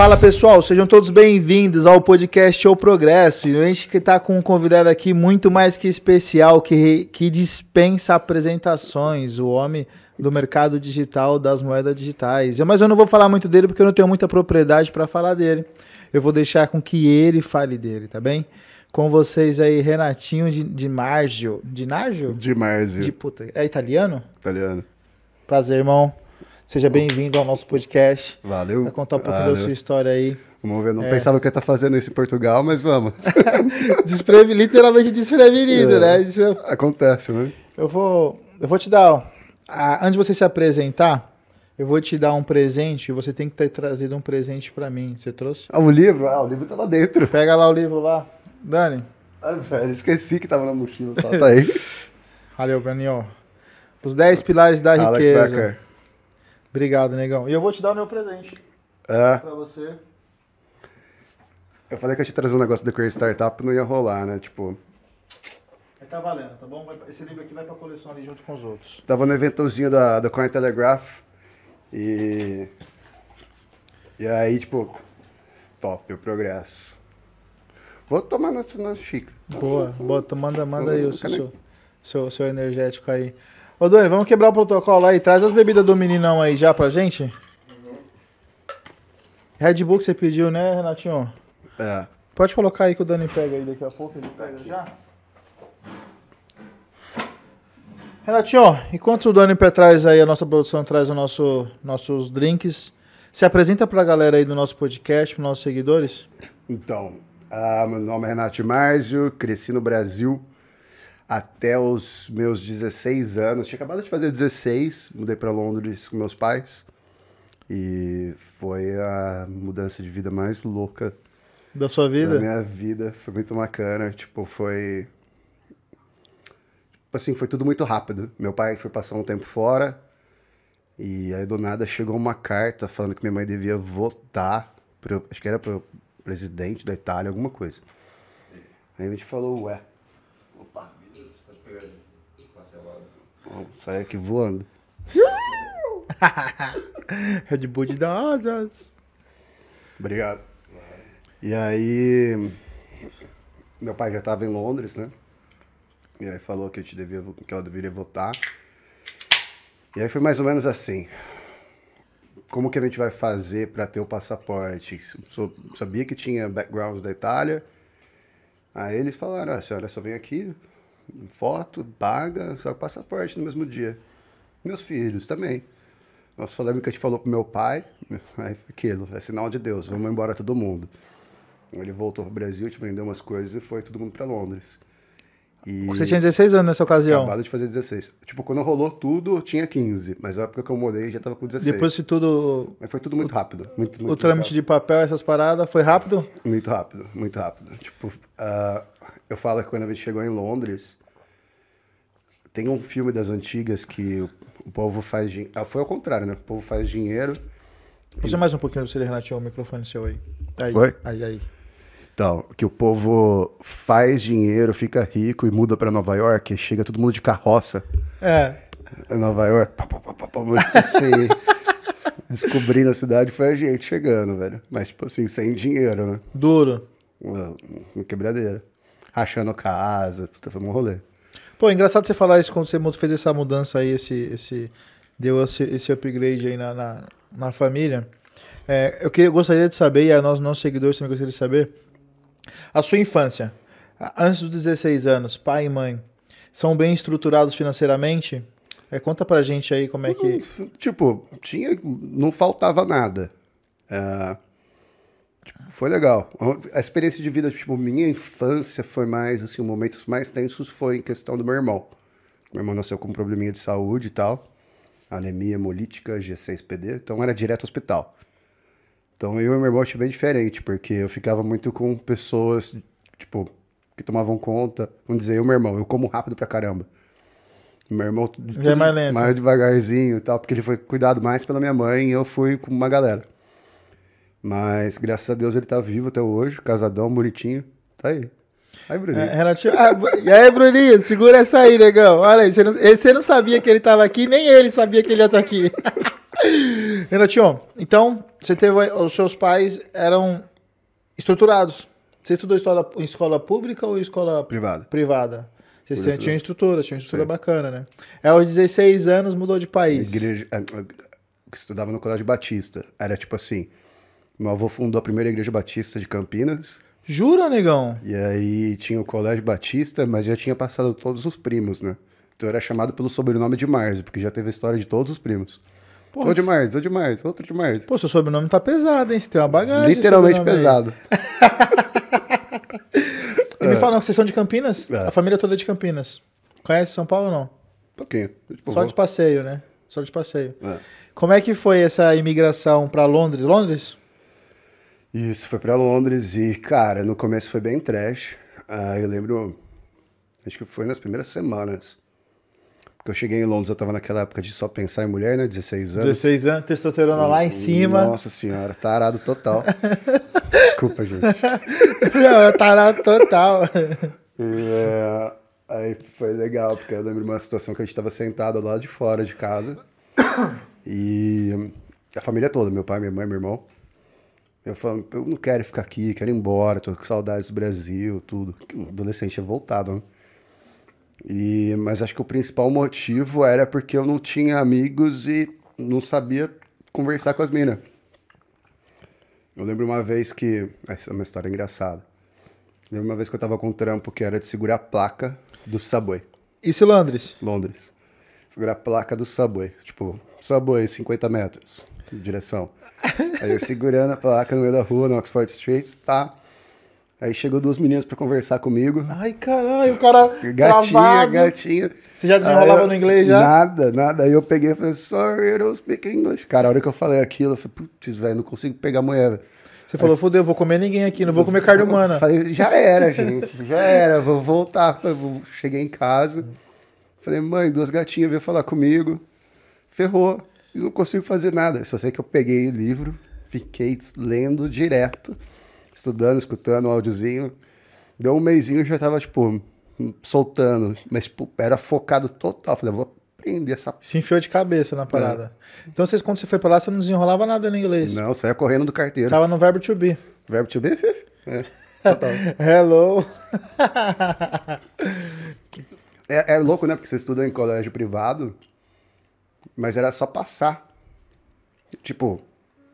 Fala pessoal, sejam todos bem-vindos ao podcast O Progresso. E a gente está com um convidado aqui muito mais que especial, que, que dispensa apresentações, o homem do mercado digital das moedas digitais. Eu, mas eu não vou falar muito dele porque eu não tenho muita propriedade para falar dele. Eu vou deixar com que ele fale dele, tá bem? Com vocês aí, Renatinho de, de Margio. De Nargio? De Marzio. De puta. É italiano? Italiano. Prazer, irmão. Seja bem-vindo ao nosso podcast. Valeu. Vai contar um pouquinho Valeu. da sua história aí. Vamos ver. Não É. pensava que ia estar fazendo isso em Portugal, mas vamos. Despreve, literalmente desprevenido, É. né? Isso eu- Acontece, né? Eu vou, eu vou te dar, antes de você se apresentar, eu vou te dar um presente e você tem que ter trazido um presente pra mim. Você trouxe? Ah, o livro? Ah, o livro tá lá dentro. Pega lá o livro lá. Dani, Ah, velho, esqueci que tava na mochila. Tá, tá aí. valeu, Beninho. Os 10 pilares da Alex riqueza. Becker. Obrigado, negão. E eu vou te dar o meu presente É, pra você. eu falei que eu ia te trazer um negócio do Crazy Startup, não ia rolar, né? Tipo, Aí tá valendo, tá bom? Esse livro aqui vai pra coleção ali junto com os outros. tava no eventozinho da, da Cointelegraph e... E aí, tipo, top, o progresso. Vou tomar na, na xícara. Boa, bota, manda, manda aí o seu, seu, seu energético aí. Ô, Dani, vamos quebrar o protocolo aí. Traz as bebidas do meninão aí já pra gente. Red Bull que você pediu, né, Renatinho? É. Pode colocar aí que o Dani pega aí daqui a pouco. Ele pega já. Renatinho, enquanto o Dani Pé traz aí, a nossa produção traz o nosso, nossos drinks, se apresenta pra galera aí do nosso podcast, pros nossos seguidores. Então, ah, meu nome é Renato Marzio, cresci no Brasil até os meus 16 anos. Tinha acabado de fazer 16, mudei para Londres com meus pais. E foi a mudança de vida mais louca Da sua da vida? minha vida. Foi muito bacana. Tipo, foi. Tipo assim, foi tudo muito rápido. Meu pai foi passar um tempo fora. E aí do nada chegou uma carta falando que minha mãe devia votar. Pro, acho que era pro presidente da Itália, alguma coisa. Aí a gente falou, ué. Opa, Sair aqui voando. Red Bull de dadas. Obrigado. E aí, meu pai já estava em Londres, né? E aí falou que, eu te devia, que ela deveria votar. E aí foi mais ou menos assim. Como que a gente vai fazer para ter o passaporte? Sou- sabia que tinha backgrounds da Itália. Aí eles falaram, ah, a senhora só vem aqui, foto, paga, só passaporte no mesmo dia. Meus filhos também. Eu só lembro que a gente falou pro meu pai, aí aquilo, é sinal de Deus, vamos embora todo mundo. Ele voltou pro Brasil, gente vendeu umas coisas e foi todo mundo pra Londres. E Você tinha 16 anos nessa ocasião. acabado de fazer 16. Tipo, quando rolou tudo, eu tinha 15, mas na época que eu mudei já tava com 16. Depois de tudo, Mas foi tudo muito rápido. Muito, muito o trâmite de papel, essas paradas, foi rápido? muito rápido, muito rápido. Tipo, ah, eu falo que quando a gente chegou em Londres, tem um filme das antigas que o, povo faz dinheiro. Ah, foi ao contrário, né? O povo faz dinheiro. Puxa mais um pouquinho pra você, Renatinho, o microfone seu aí. aí Foi? Aí, aí. Então, que o povo faz dinheiro, fica rico e muda pra Nova York, e chega todo mundo de carroça É, Nova York. Pá, pá, pá, pá, assim, descobrindo a cidade foi a gente chegando, velho. Mas, tipo assim, sem dinheiro, né? duro. Uma, uma quebradeira. Rachando casa, puta, foi um rolê. Pô, engraçado você falar isso quando você fez essa mudança aí, esse, esse deu esse, esse upgrade aí na, na, na família. É, eu queria, gostaria de saber, e a nós, nossos seguidores também gostariam de saber, a sua infância, antes dos 16 anos, pai e mãe, são bem estruturados financeiramente? É, conta pra gente aí como é que... Tipo, tinha. Não faltava nada. É, tipo, foi legal. A experiência de vida, tipo, minha infância foi mais, assim, momentos mais tensos foi em questão do meu irmão. Meu irmão nasceu com um probleminha de saúde e tal. Anemia hemolítica, G6PD, então era direto ao hospital. Então eu e meu irmão achei bem diferente, porque eu ficava muito com pessoas, tipo, que tomavam conta. Vamos dizer, eu e meu irmão, eu como rápido pra caramba. Meu irmão tudo Já é mais lento. mais devagarzinho e tal, porque ele foi cuidado mais pela minha mãe e eu fui com uma galera. Mas graças a Deus ele tá vivo até hoje, casadão, bonitinho. Tá aí. Aí, Bruninho. É, Renatinho, ah, e aí, Bruninho, segura essa aí, negão. Olha aí, você não, você não sabia que ele tava aqui, nem ele sabia que ele ia estar aqui. Renatinho, então, você teve. Os seus pais eram estruturados. Você estudou escola, em escola pública ou escola Privado. privada? Vocês Por tinham, estrutura, tinham estrutura Sim. bacana, né? É, aos 16 anos mudou de país. Igreja. eh, eh, Estudava no Colégio Batista. Era tipo assim. Meu avô fundou a primeira igreja batista de Campinas. Jura, negão? E aí tinha o Colégio Batista, mas já tinha passado todos os primos, né? Então era chamado pelo sobrenome de Márcio, porque já teve a história de todos os primos. Porra. Ô de Márcio, ô de Márcio, outro de Márcio. Pô, seu sobrenome tá pesado, hein? Você tem uma bagagem. Literalmente pesado. E me fala, vocês são de Campinas? É. A família toda é de Campinas. Conhece São Paulo ou não? Pouquinho. Tipo, Só vou- de passeio, né? Só de passeio. É. Como é que foi essa imigração pra Londres? Londres? Isso, foi pra Londres e, cara, no começo foi bem trash. Ah, eu lembro, acho que foi nas primeiras semanas. Porque eu cheguei em Londres, eu tava naquela época de só pensar em mulher, né? 16 anos. 16 anos, testosterona lá em cima. Nossa senhora, tarado total. Desculpa, gente. Não, tarado total. É, aí foi legal, porque eu lembro uma situação que a gente tava sentado lá de fora de casa. E a família toda, meu pai, minha mãe, meu irmão. Eu falando, eu não quero ficar aqui, quero ir embora, tô com saudades do Brasil, tudo. Adolescente é voltado, né? E, mas acho que o principal motivo era porque eu não tinha amigos e não sabia conversar com as minas. Eu lembro uma vez que. Essa é uma história engraçada. Eu lembro uma vez que eu tava com um trampo que era de segurar a placa do Subway, Isso, Londres? Londres. Segurar a placa do Subway. Tipo, Subway, 50 metros direção. Aí eu segurando a placa no meio da rua, no Oxford Street, tá. Aí chegou duas meninas pra conversar comigo. Ai, caralho, o cara Gatinha, travado. gatinha. Você já desenrolava eu- no inglês já? Nada, nada. Aí eu peguei e falei, sorry, I don't speak English. Cara, a hora que eu falei aquilo, eu falei, putz, velho, não consigo pegar mulher, velho. Você falou, fodeu, vou comer ninguém aqui, não vou comer carne humana. Falei, já era, gente, já era, vou voltar. Cheguei em casa, falei, mãe, duas gatinhas veio falar comigo, ferrou, eu não consigo fazer nada. Só sei que eu peguei o livro, fiquei lendo direto, estudando, escutando o áudiozinho. Deu um mêsinho, eu já tava, tipo, soltando, mas tipo, era focado total. Falei, eu vou aprender essa... Se enfiou de cabeça na parada. Então, vocês, quando você foi pra lá, você não desenrolava nada no inglês. Não, saia correndo do carteiro. Tava no verbo to be. Verbo to be? É, total. Hello. É, é louco, né? Porque você estuda em colégio privado, mas era só passar. Tipo,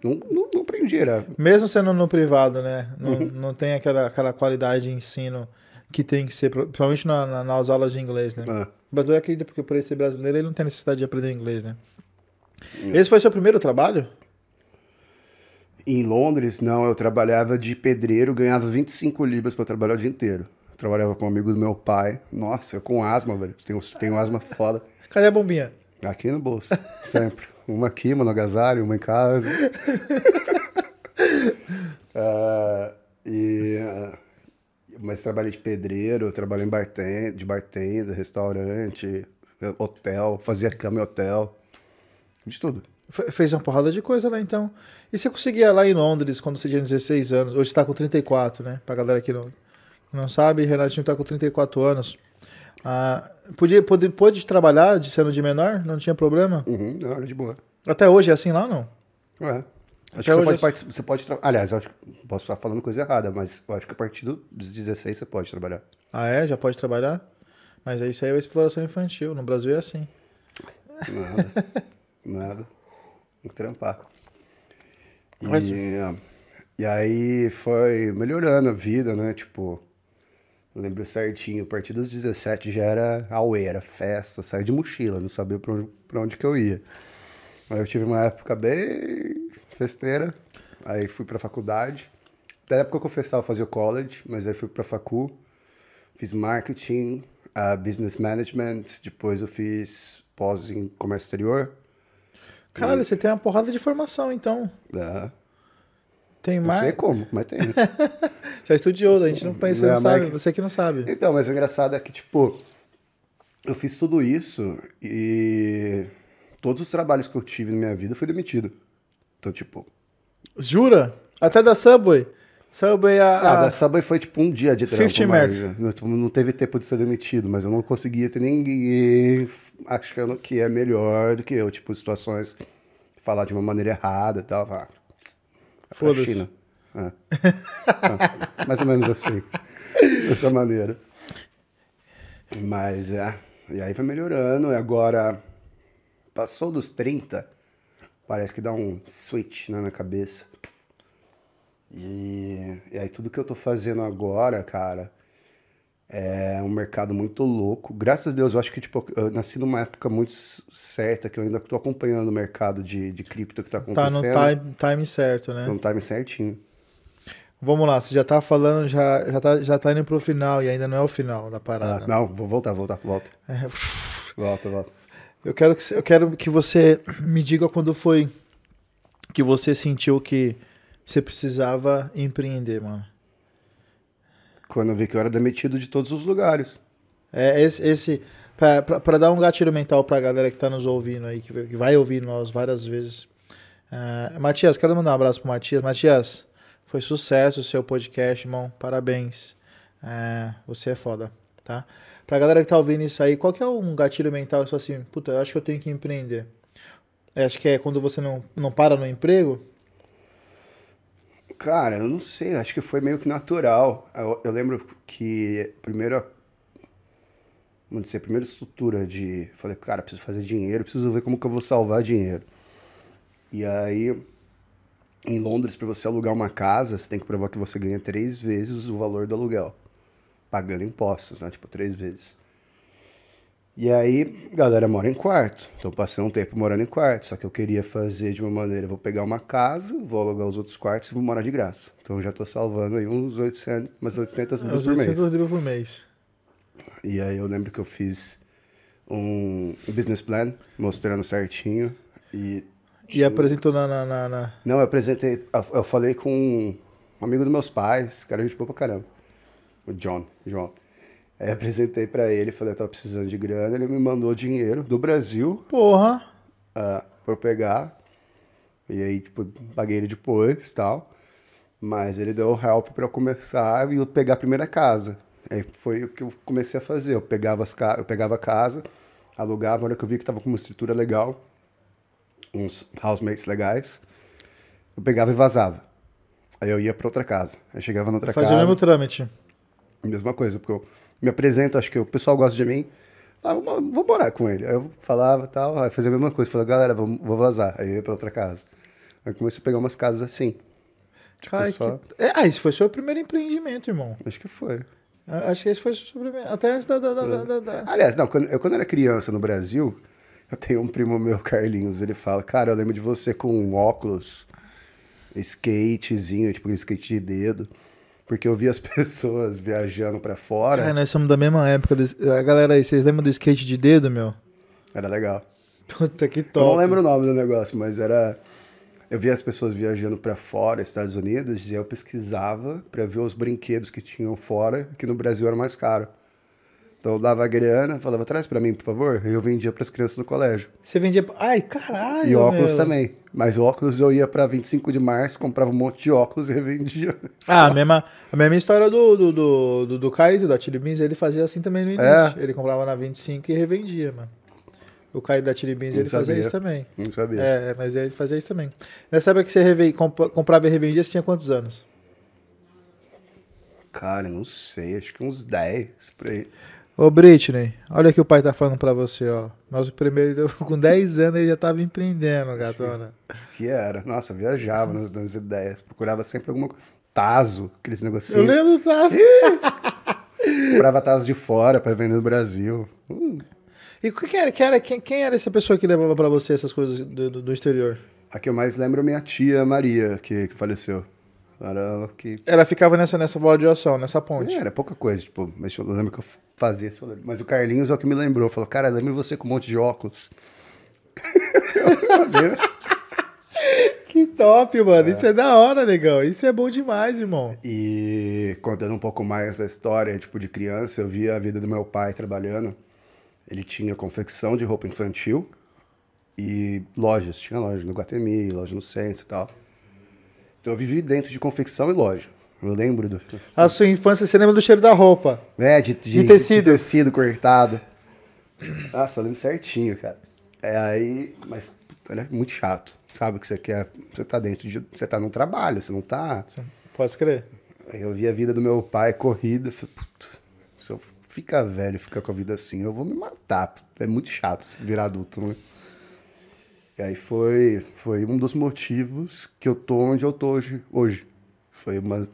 não, não, não aprendi, era. Mesmo sendo no privado, né? Não, Uhum. não tem aquela, aquela qualidade de ensino que tem que ser, principalmente na- na- nas aulas de inglês, né? Ah, O brasileiro acredita porque por ele ser brasileiro, ele não tem necessidade de aprender inglês, né? Hum. Esse foi seu primeiro trabalho? Em Londres, não, eu trabalhava de pedreiro, ganhava 25 libras pra trabalhar o dia inteiro. Eu trabalhava com um amigo do meu pai. Nossa, eu com asma, velho. Tenho, tenho asma foda. Cadê a bombinha? Aqui no bolso, sempre. Uma aqui, uma no agasalho, uma em casa. Ah, e, ah, mas trabalhei de pedreiro, trabalhei em bartender, de bartender, restaurante, hotel, fazia cama em hotel, de tudo. Fe- Fez uma porrada de coisa lá, então. E você conseguia lá em Londres, quando você tinha 16 anos, hoje você tá com 34, né? Pra galera que não, não sabe, Renatinho tá com 34 anos. Ah, podia, pode trabalhar de sendo de menor? Não tinha problema? Uhum, não, era de boa. Até hoje é assim lá, não? Ué. Até Acho que você hoje pode, é- você pode tra- Aliás, eu acho que posso estar falando coisa errada, mas eu acho que a partir do- dos 16 você pode trabalhar. Ah, é? Já pode trabalhar? Mas isso aí é exploração infantil. No Brasil é assim. Nada. nada. Tem que trampar. E, Mas- e aí foi melhorando a vida, né? Tipo, eu lembro certinho, a partir dos 17 já era auê, era festa, sair de mochila, não sabia pra onde, pra onde que eu ia. Aí eu tive uma época bem festeira, aí fui pra faculdade. Da época que eu festava, eu fazia o college, mas aí fui pra facu, fiz marketing, ah, business management, depois eu fiz pós em comércio exterior. Caralho, você tem uma porrada de formação, então. Ah, Tem não sei mais. como, mas tem. Já estudou, a gente não pensa, você não Não, sabe. mas- Você que não sabe. Então, mas o engraçado é que, tipo, eu fiz tudo isso e todos os trabalhos que eu tive na minha vida eu fui demitido. Então, tipo, Jura? Até da Subway. Subway a. ah, a- da Subway foi tipo um dia de trampo. 50 mas, minutes. não, não teve tempo de ser demitido, mas eu não conseguia ter ninguém achando que é melhor do que eu, tipo, situações falar de uma maneira errada e tal. Ah, é Foda-se. China. É. Ah, mais ou menos assim. Dessa maneira. Mas é. E aí foi melhorando. E agora, passou dos 30, parece que dá um switch né, na cabeça. E, e aí tudo que eu tô fazendo agora, cara, é um mercado muito louco. Graças a Deus, eu acho que tipo, eu nasci numa época muito certa, que eu ainda tô acompanhando o mercado de, de cripto que tá Tá no acontecendo. time, time certo, né? No time certinho. Vamos lá, você já tá falando, já, já, tá, já tá indo pro final e ainda não é o final da Ah, parada. não, vou voltar, voltar, volta. É, Volta, volta. Eu quero, que, eu quero que você me diga quando foi que você sentiu que você precisava empreender, mano. Quando eu vi que eu era demitido de todos os lugares. É esse, esse pra dar um gatilho mental pra galera que tá nos ouvindo aí, que, que vai ouvir nós várias vezes. É, Matias, quero mandar um abraço pro Matias. Matias, foi sucesso o seu podcast, irmão. Parabéns. É, você é foda, tá? Pra galera que tá ouvindo isso aí, qual que é um gatilho mental que você assim, puta, eu acho que eu tenho que empreender? É, acho que é quando você não, não para no emprego? Cara, eu não sei, acho que foi meio que natural. Eu, eu lembro que primeiro, vamos dizer, primeira estrutura de, falei, cara, preciso fazer dinheiro, preciso ver como que eu vou salvar dinheiro. E aí, em Londres, para você alugar uma casa, você tem que provar que você ganha três vezes o valor do aluguel, pagando impostos, né? Tipo, três vezes. E aí, a galera mora em quarto. Então, passei um tempo morando em quarto. Só que eu queria fazer de uma maneira: vou pegar uma casa, vou alugar os outros quartos e vou morar de graça. Então, eu já tô salvando aí uns 800, umas 800 libras por mês. 800 libras por mês. E aí, eu lembro que eu fiz um business plan mostrando certinho. E. E apresentou na, na, na- na- Não, eu apresentei. Eu eu falei com um amigo dos meus pais, cara, gente boa pra caramba. O John. João. Aí apresentei pra ele, falei, eu tava precisando de grana. Ele me mandou dinheiro do Brasil Porra! ah, pra eu pegar. E aí, tipo, paguei ele depois e tal. Mas ele deu help pra eu começar e eu pegar a primeira casa. Aí foi o que eu comecei a fazer. Eu pegava, as ca... eu pegava a casa, alugava, na hora que eu vi que tava com uma estrutura legal, uns housemates legais, eu pegava e vazava. Aí eu ia pra outra casa. Aí chegava na outra Fazia o casa. mesmo trâmite. Mesma coisa, porque eu me apresento, acho que o pessoal gosta de mim. Ah, vou, morar com ele. Aí eu falava e tal, aí fazia a mesma coisa. Falei, galera, vou, vou vazar. Aí eu ia pra outra casa. Aí comecei a pegar umas casas assim. Tipo, Ai, só... que- é, ah, esse foi seu primeiro empreendimento, irmão. Acho que foi. Ah, Acho que esse foi seu primeiro. Até antes da. da, da, da- da- da- Aliás, não, quando, eu quando era criança no Brasil, eu tenho um primo meu, Carlinhos, ele fala, cara, eu lembro de você com um óculos, skatezinho, tipo um skate de dedo. Porque eu vi as pessoas viajando pra fora. Cara, nós somos da mesma época. A galera aí, vocês lembram do skate de dedo, meu? Era legal. Puta que Eu top. não lembro o nome do negócio, mas era. Eu via as pessoas viajando pra fora, Estados Unidos, e eu pesquisava pra ver os brinquedos que tinham fora, que no Brasil era mais caro. Então eu dava grana, falava, traz pra mim, por favor, e eu vendia pras crianças no colégio. Você vendia. Ai, caralho. E óculos meu. também. Mas óculos eu ia pra 25 de março, comprava um monte de óculos e revendia. Ah, a mesma, a mesma história do, do, do, do, do Caído, da Chili Beans, ele fazia assim também no início. É. Ele comprava na 25 e revendia, mano. O Caído da Chili Beans, Não ele fazia sabia. isso também. Não sabia. É, mas ele fazia isso também. Nessa época que você comp- comprava e revendia, você tinha quantos anos? Cara, não sei, acho que uns 10 por aí. Ô, Britney, olha o que o pai tá falando pra você, ó. Nosso primeiro, com 10 anos, ele já tava empreendendo, gatona. Que era. Nossa, eu viajava nas, nas ideias. Procurava sempre alguma coisa. Tazo, aqueles Eu negocinhos. lembro, tá? Comprava tazo de fora pra vender no Brasil. Hum. E quem era, quem, era, quem, quem era essa pessoa que levava pra você essas coisas do, do- do exterior? A que eu mais lembro é minha tia Maria, que, que faleceu. Era ela que. Ela ficava nessa, nessa bola de oração, nessa ponte. É, era pouca coisa, tipo, mas eu lembro que eu fazia esse rolê. Mas o Carlinhos é o que me lembrou. Falou, cara, lembro você com um monte de óculos. Que top, mano. Isso é da hora, legal. Isso é bom demais, irmão. E contando um pouco mais da história, tipo, de criança, eu via a vida do meu pai trabalhando. Ele tinha confecção de roupa infantil e lojas. Tinha loja no Guatemi, loja no centro e tal. Então eu vivi dentro de confecção e loja. Eu lembro do... A sua infância, você lembra do cheiro da roupa? É, de, de, De tecido. de tecido cortado. Nossa, eu lembro certinho, cara. É aí, mas é muito chato. sabe o que você quer. Você tá dentro de. Você tá num trabalho, você não tá. Pode. Aí eu vi a vida do meu pai corrida. Falei, "Puta, se eu ficar velho e ficar com a vida assim, eu vou me matar. É muito chato virar adulto, né? E aí foi, foi um dos motivos que eu tô onde eu tô hoje. hoje. Foi uma.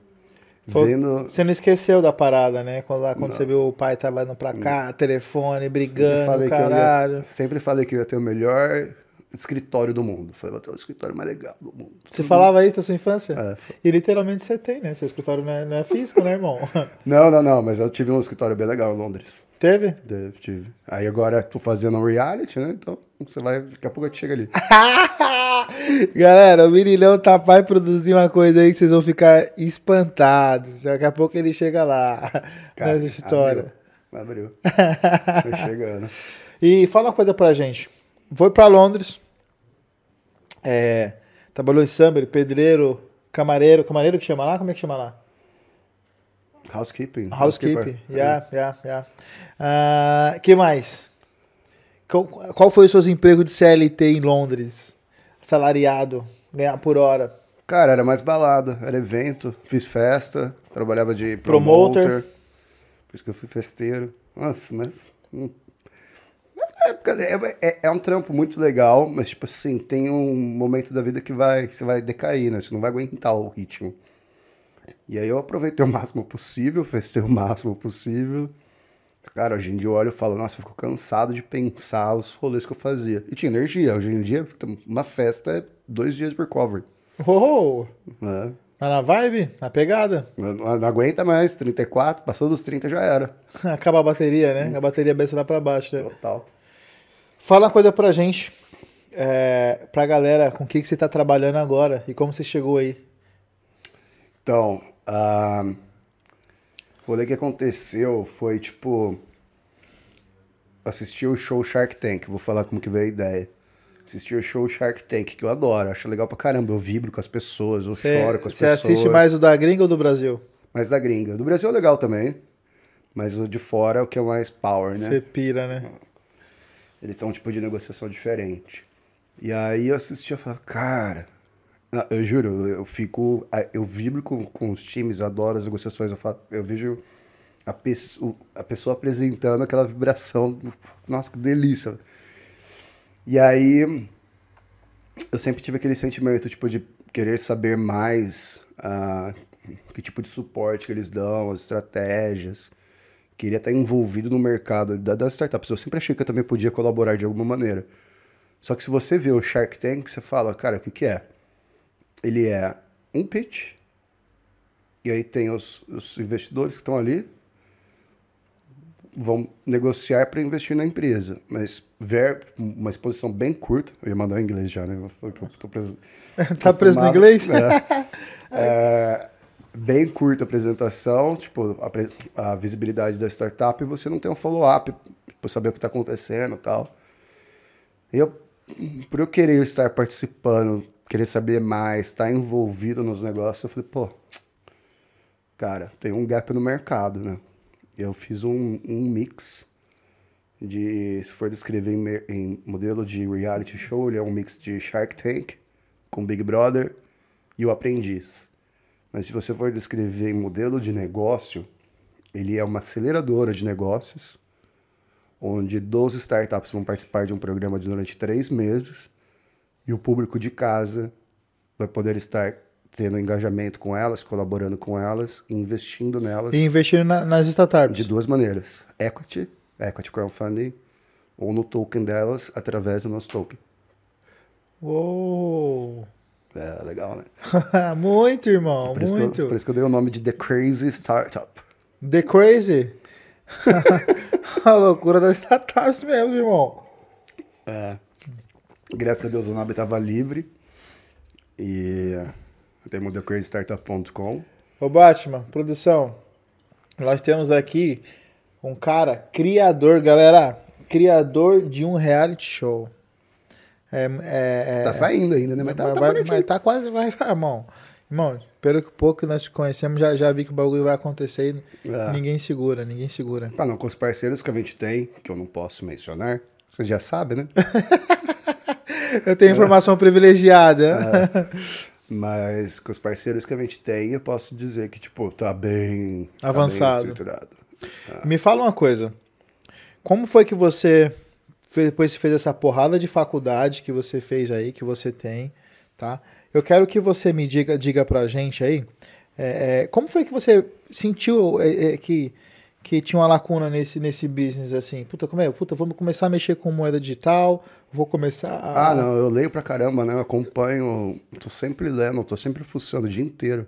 Foi- Vendo. Você não esqueceu da parada, né? Quando, lá, quando você viu o pai tava indo pra cá, telefone, Sempre brigando, falei, eu caralho. ia, sempre falei que eu ia ter o melhor escritório do mundo. Falei, vou ter o escritório mais legal do mundo. Você falava isso da sua infância? É. E literalmente você tem, né? Seu escritório não é, não é físico, né, irmão? Não, não, não, mas eu tive um escritório bem legal em Londres. Teve? Teve, tive. Aí agora tô fazendo um reality, né? Então você vai, daqui a pouco gente chega ali. Galera, o Mirilhão tá vai produzir uma coisa aí que vocês vão ficar espantados. Daqui a pouco ele chega lá Cara, nessa história. Abriu. abriu. Tô chegando. E fala uma coisa pra gente. Foi pra Londres. É, trabalhou em Summer, pedreiro, camareiro. Camareiro que chama lá? Como é que chama lá? Housekeeping. Housekeeping. Yeah, yeah, yeah. Ah, que mais? Qual, qual foi os seus empregos de CLT em Londres? Salariado, ganhar por hora. Cara, era mais balada, era evento, fiz festa, trabalhava de Promoter. promoter. Por isso que eu fui festeiro. Nossa, mas. É, é, é- é um trampo muito legal, mas, tipo assim, tem um momento da vida que vai, que você vai decair, né? Você não vai aguentar o ritmo. E aí eu aproveitei o máximo possível, festei o máximo possível. Cara, hoje em dia eu olho e falo, nossa, eu fico cansado de pensar os rolês que eu fazia. E tinha energia. Hoje em dia, uma festa é dois dias por cover. Oh, Né? tá na vibe? Na pegada? Não, não- aguenta mais, 34, passou dos 30 já era. Acaba a bateria, né? A bateria beça lá pra baixo, né? Total. Fala uma coisa pra gente. É, pra galera, com o que, que você tá trabalhando agora e como você chegou aí. Então, ah, o que aconteceu foi tipo. Assistir o show Shark Tank, vou falar como que veio a ideia. Assistir o show Shark Tank, que eu adoro, acho legal pra caramba. Eu vibro com as pessoas, eu Você, choro com as você pessoas. assiste mais o da gringa ou do Brasil? Mais da gringa. Do Brasil é legal também, mas o de fora é o que é mais power, né? Você pira, né? Eles são um tipo de negociação diferente. E aí eu assisti e falava, cara, não, eu juro, eu fico. Eu vibro com, com os times, eu adoro as negociações. Eu, falo, eu vejo a, pesso- a pessoa apresentando aquela vibração. Nossa, que delícia. E aí eu sempre tive aquele sentimento, tipo, de querer saber mais ah, que tipo de suporte que eles dão, as estratégias. Queria estar envolvido no mercado da- das startups. Eu sempre achei que eu também podia colaborar de alguma maneira. Só que se você vê o Shark Tank, você fala, cara, o que, que é? Ele é um pitch, e aí tem os, os investidores que estão ali, vão negociar para investir na empresa. Mas ver uma exposição bem curta, eu ia mandar em inglês já, né? Eu tô preso, Tá preso no inglês? É. É, bem curta a apresentação, tipo, a, a visibilidade da startup e você não tem um follow-up para saber o que está acontecendo e tal. E eu, por eu querer estar participando, querer saber mais, estar envolvido nos negócios, eu falei, pô, cara, tem um gap no mercado, né? Eu fiz um, um mix de, se for descrever em, em modelo de reality show, ele é um mix de Shark Tank com Big Brother e o Aprendiz. Mas se você for descrever em modelo de negócio, ele é uma aceleradora de negócios, onde 12 startups vão participar de um programa durante três meses e o público de casa vai poder estar tendo engajamento com elas, colaborando com elas, investindo nelas E investindo na- nas startups. de duas maneiras: equity, equity crowdfunding, ou no token delas através do nosso token. Uou! É legal, né? muito, irmão, Por que eu, muito. por isso que eu dei o nome de The Crazy Startup. The Crazy. a loucura das startups mesmo, irmão. É. Graças a Deus o nome estava livre. E temos thecrazystartup.com. Ô Batman, produção, nós temos aqui um cara criador, galera, criador de um reality show. É, é, é- Tá saindo ainda, né? Mas tá, tá vai- mas tá quase, vai, vai, irmão. Irmão, pelo que pouco que nós te conhecemos, já, já vi que o bagulho vai acontecer e É. ninguém segura, ninguém segura. Ah, não, com os parceiros que a gente tem, que eu não posso mencionar, você já sabe, né? Eu tenho informação privilegiada. Mas com os parceiros que a gente tem, eu posso dizer que, tipo, tá bem tá bem Avançado. estruturado. Me fala uma coisa. Como foi que você depois você fez essa porrada de faculdade que você fez aí, que você tem, tá? Eu quero que você me diga, diga pra gente aí, é, é, como foi que você sentiu é, é, que, que tinha uma lacuna nesse, nesse business assim? Puta, como é? Puta, vamos começar a mexer com moeda digital, vou começar a... Ah, não, eu leio pra caramba, né? Eu acompanho, tô sempre lendo, tô sempre fuçando o dia inteiro.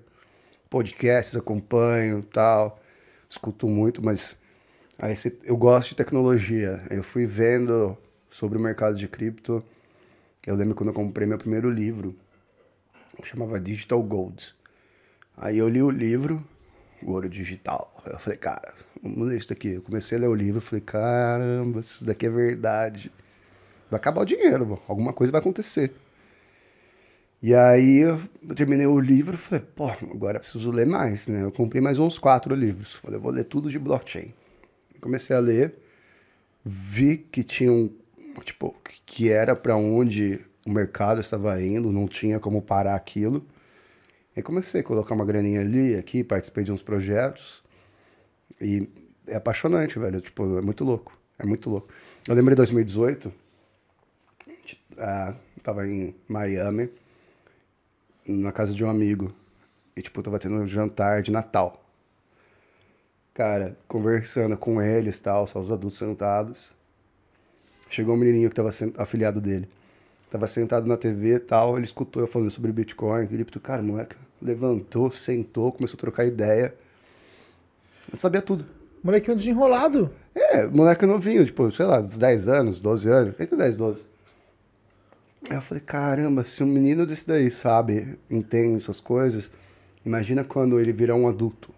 Podcasts acompanho tal, escuto muito, mas aí eu gosto de tecnologia. Eu fui vendo sobre o mercado de cripto. Eu lembro quando eu comprei meu primeiro livro, chamava Digital Gold. Aí eu li o livro, o Ouro Digital. Eu falei, cara, vamos ler isso daqui. Eu comecei a ler o livro, falei, caramba, isso daqui é verdade. Vai acabar o dinheiro, bom, alguma coisa vai acontecer. E aí eu terminei o livro falei, pô, agora preciso ler mais, né? Eu comprei mais uns quatro livros. Falei, eu vou ler tudo de blockchain. Comecei a ler, vi que tinha um, tipo, que era para onde o mercado estava indo, não tinha como parar aquilo. Aí comecei a colocar uma graninha ali, aqui, participei de uns projetos. E é apaixonante, velho. Tipo, é muito louco. É muito louco. Eu lembrei de 2018, ah, tava em Miami, na casa de um amigo. E, tipo, tava tendo um jantar de Natal. Cara, conversando com eles tal, só os adultos sentados. Chegou um menininho que tava afiliado dele. Tava sentado na TV e tal, ele escutou eu falando sobre Bitcoin. Ele, cara, moleque levantou, sentou, começou a trocar ideia. Eu sabia tudo. Molequinho desenrolado. É, moleque novinho, tipo, sei lá, uns 10 anos, 12 anos, entre 10 e 12. Aí eu falei, caramba, se um menino desse daí sabe, entende essas coisas, imagina quando ele virar um adulto.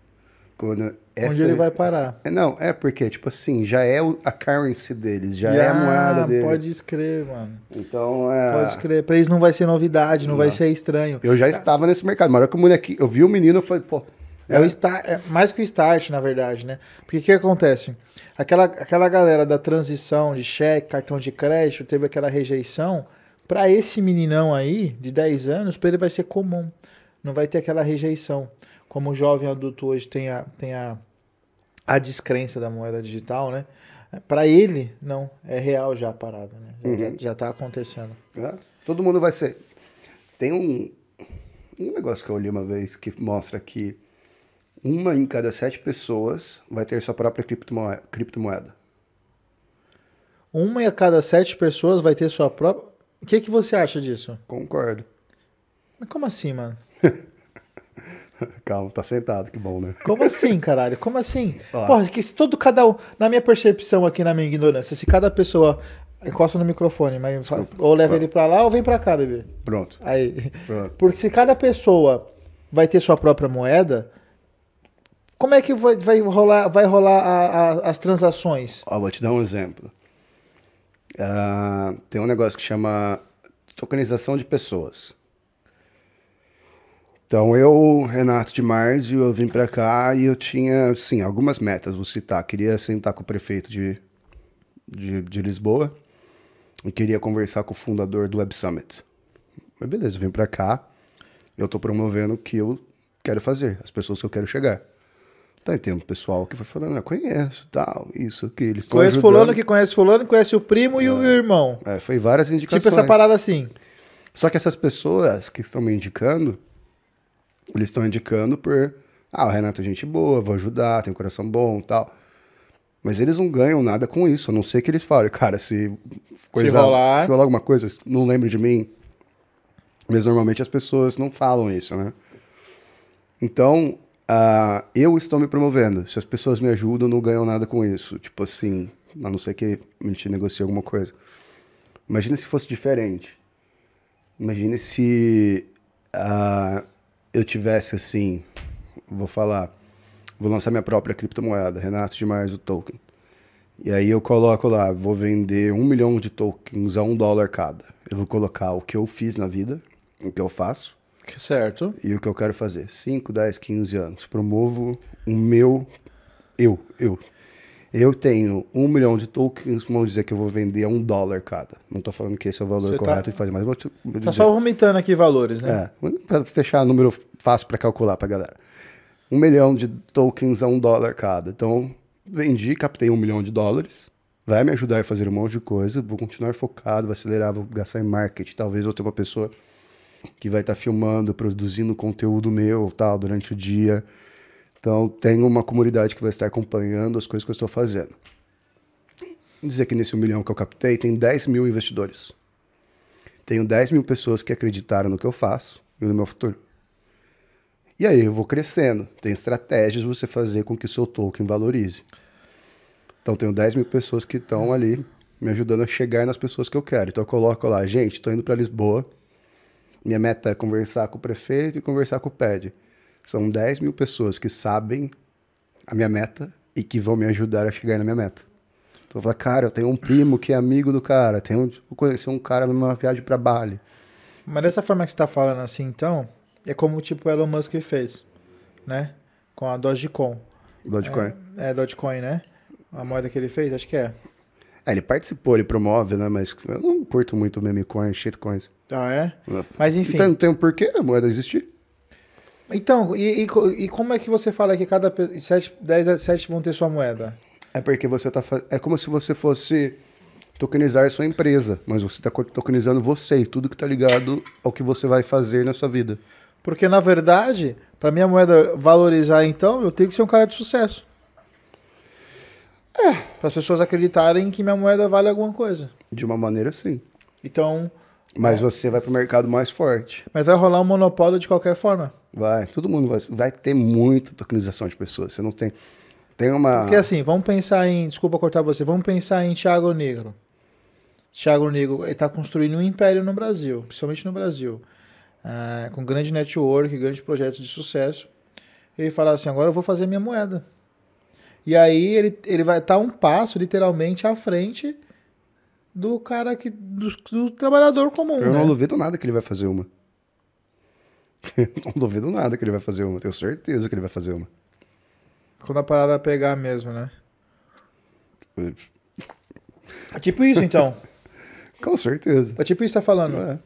Quando essa... Onde ele vai parar? É, não, é porque, tipo assim, já é a currency deles, já é a moeda dele. Pode escrever, mano. Então, é... Pode escrever. Pra eles não vai ser novidade, não, vai Não. ser estranho. Eu já estava nesse mercado, mas na hora que o moleque, eu vi o menino, eu falei, pô... É, o start, é mais que o start, na verdade, né? Porque o que acontece? Aquela, aquela galera da transição de cheque, cartão de crédito, teve aquela rejeição. Pra esse meninão aí, de 10 anos, pra ele vai ser comum. Não vai ter aquela rejeição. Como o jovem adulto hoje tem a, tem a, a descrença da moeda digital, né? Pra ele, não. É real já a parada, né? Já, já, já tá acontecendo. É, Todo mundo vai ser. Tem um, um negócio que eu li uma vez que mostra que uma em cada sete pessoas vai ter sua própria criptomoeda. criptomoeda. Uma em cada sete pessoas vai ter sua própria. O que, que você acha disso? Concordo. Mas como assim, mano? Calma, tá sentado, que bom, né? Como assim, caralho? Como assim? Ó. Porra, que se todo cada um. Na minha percepção aqui, na minha ignorância, se cada pessoa encosta no microfone, mas ou leva ele pra lá ou vem pra cá, bebê. Pronto. Aí. Pronto. Porque se cada pessoa vai ter sua própria moeda, como é que vai, vai rolar, vai rolar a- a- as transações? Ó, vou te dar um exemplo. Ah, tem um negócio que chama tokenização de pessoas. Então, eu, Renato de Marzio, eu vim pra cá e eu tinha, sim, algumas metas, vou citar. Queria sentar com o prefeito de, de, de Lisboa e queria conversar com o fundador do Web Summit. Mas beleza, eu vim pra cá, eu tô promovendo o que eu quero fazer, as pessoas que eu quero chegar. Aí tem um pessoal que vai falando, eu conheço, tal, isso, que eles estão ajudando. fulano que conhece fulano, conhece o primo e o irmão. É, foi várias indicações. Tipo essa parada assim. Só que essas pessoas que estão me indicando, eles estão indicando por, ah, o Renato é gente boa, vou ajudar, tem um coração bom tal. Mas eles não ganham nada com isso, a não ser que eles falem, cara, se coisa, rolar- se rolar alguma coisa, não lembre de mim. Mas normalmente as pessoas não falam isso, né? Então, ah, eu estou me promovendo. Se as pessoas me ajudam, não ganham nada com isso. Tipo assim, a não ser que a gente negocie alguma coisa. Imagina se fosse diferente. Imagine se ah, eu tivesse assim, vou falar, vou lançar minha própria criptomoeda, Renato de Mais o token. E aí eu coloco lá, vou vender um milhão de tokens a um dólar cada. Eu vou colocar o que eu fiz na vida, o que eu faço Certo. e o que eu quero fazer. 5, 10, 15 anos. Promovo o meu eu, eu. Eu tenho um milhão de tokens, vamos dizer que eu vou vender a um dólar cada. Não tô falando que esse é o valor Você tá- correto de fazer, mas vou te vou Tá só vomitando aqui valores, né? É, pra fechar número fácil pra calcular pra galera. Um milhão de tokens a um dólar cada. Então, vendi, captei um milhão de dólares. Vai me ajudar a fazer um monte de coisa. Vou continuar focado, vou acelerar, vou gastar em marketing. Talvez eu tenha uma pessoa que vai estar filmando, produzindo conteúdo meu, tal, durante o dia. Então, tenho uma comunidade que vai estar acompanhando as coisas que eu estou fazendo. Vou dizer que nesse um milhão que eu captei, tem 10 mil investidores. Tenho 10 mil pessoas que acreditaram no que eu faço e no meu futuro. E aí eu vou crescendo. Tem estratégias você fazer com que o seu token valorize. Então tenho 10 mil pessoas que estão ali me ajudando a chegar nas pessoas que eu quero. Então eu coloco lá, gente, estou indo para Lisboa. Minha meta é conversar com o prefeito e conversar com o PED. São 10 mil pessoas que sabem a minha meta e que vão me ajudar a chegar na minha meta. Então eu falo, cara, eu tenho um primo que é amigo do cara, tenho, eu conheci um cara numa viagem para Bali. Mas dessa forma que você tá falando assim, então, é como tipo o Elon Musk fez, né? Com a Dogecoin. Dogecoin. É, Dogecoin, né? A moeda que ele fez, acho que é. É, ele participou, ele promove, né? Mas eu não curto muito meme coin, shitcoins. Ah, é? Mas enfim. Então não tem um porquê a moeda existir. Então, e, e e como é que você fala que cada 7, 10 a 7 vão ter sua moeda? É porque você tá fazendo. É como se você fosse tokenizar sua empresa, mas você tá co- tokenizando você e tudo que tá ligado ao que você vai fazer na sua vida. Porque, na verdade, para minha moeda valorizar, então, eu tenho que ser um cara de sucesso. É. Para as pessoas acreditarem que minha moeda vale alguma coisa. De uma maneira sim. Então, Mas você vai pro mercado mais forte. mas vai rolar um monopólio de qualquer forma. Vai. Todo mundo vai. Vai ter muita tokenização de pessoas. Você não tem. Tem uma. Porque assim, vamos pensar em. Desculpa cortar você, vamos pensar em Thiago Negro. Thiago Negro está construindo um império no Brasil, principalmente no Brasil. Ah, com grande network, grandes projetos de sucesso. Ele fala assim: agora eu vou fazer minha moeda. E aí ele, ele vai estar um passo, literalmente, à frente do cara que. do, do trabalhador comum. Eu né? não duvido nada que ele vai fazer uma. não duvido nada que ele vai fazer uma. Tenho certeza que ele vai fazer uma. Quando a parada pegar mesmo, né? É tipo isso, então. Com certeza. É tipo isso que tá falando. É.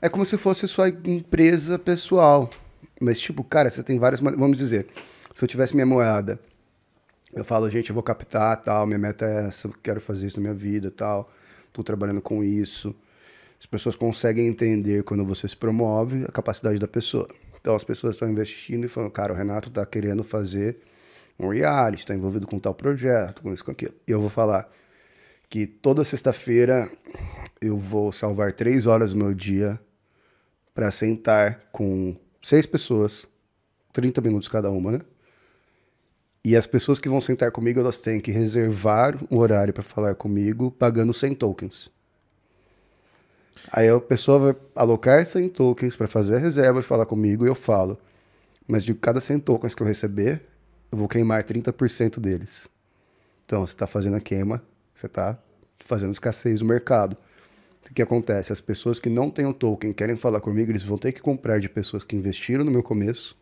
É como se fosse sua empresa pessoal. Mas, tipo, cara, você tem várias. Vamos dizer, se eu tivesse minha moeda, eu falo, gente, eu vou captar, tal, minha meta é essa, quero fazer isso na minha vida, tal, tô trabalhando com isso. As pessoas conseguem entender quando você se promove a capacidade da pessoa. Então, as pessoas estão investindo e falando, cara, o Renato tá querendo fazer um reality, está envolvido com tal projeto, com isso, com aquilo. E eu vou falar que toda sexta-feira eu vou salvar três horas do meu dia para sentar com seis pessoas, 30 minutos cada uma, né? E as pessoas que vão sentar comigo, elas têm que reservar um horário para falar comigo, pagando 100 tokens. Aí a pessoa vai alocar 100 tokens para fazer a reserva e falar comigo, e eu falo. Mas de cada 100 tokens que eu receber, eu vou queimar 30% deles. Então, você está fazendo a queima, você está fazendo escassez no mercado. O que acontece? As pessoas que não têm o token querem falar comigo, eles vão ter que comprar de pessoas que investiram no meu começo.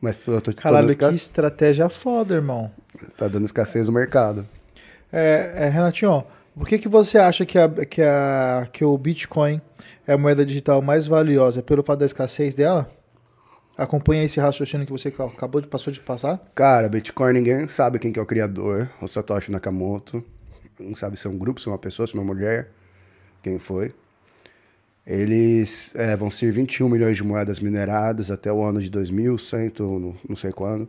Mas eu tô, tô Caralho, dando que estratégia foda, irmão. tá dando escassez no mercado. É, é, Renatinho, por que, que você acha que, a, que, a, que o Bitcoin é a moeda digital mais valiosa? Pelo fato da escassez dela? Acompanha esse raciocínio que você acabou de passou de passar? Cara, Bitcoin ninguém sabe quem que é o criador, o Satoshi Nakamoto. Não sabe se é um grupo, se é uma pessoa, se é uma mulher, quem foi. Eles é, vão ser 21 milhões de moedas mineradas até o ano de 2100, não, sei quando.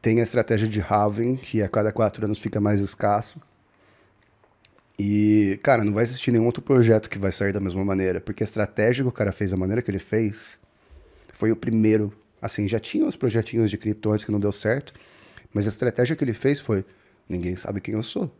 Tem a estratégia de halving, que a cada quatro anos fica mais escasso. E, cara, não vai existir nenhum outro projeto que vai sair da mesma maneira, porque a estratégia que o cara fez, a maneira que ele fez, foi o primeiro. Assim, já tinha uns projetinhos de cripto antes que não deu certo, mas a estratégia que ele fez foi: ninguém sabe quem eu sou.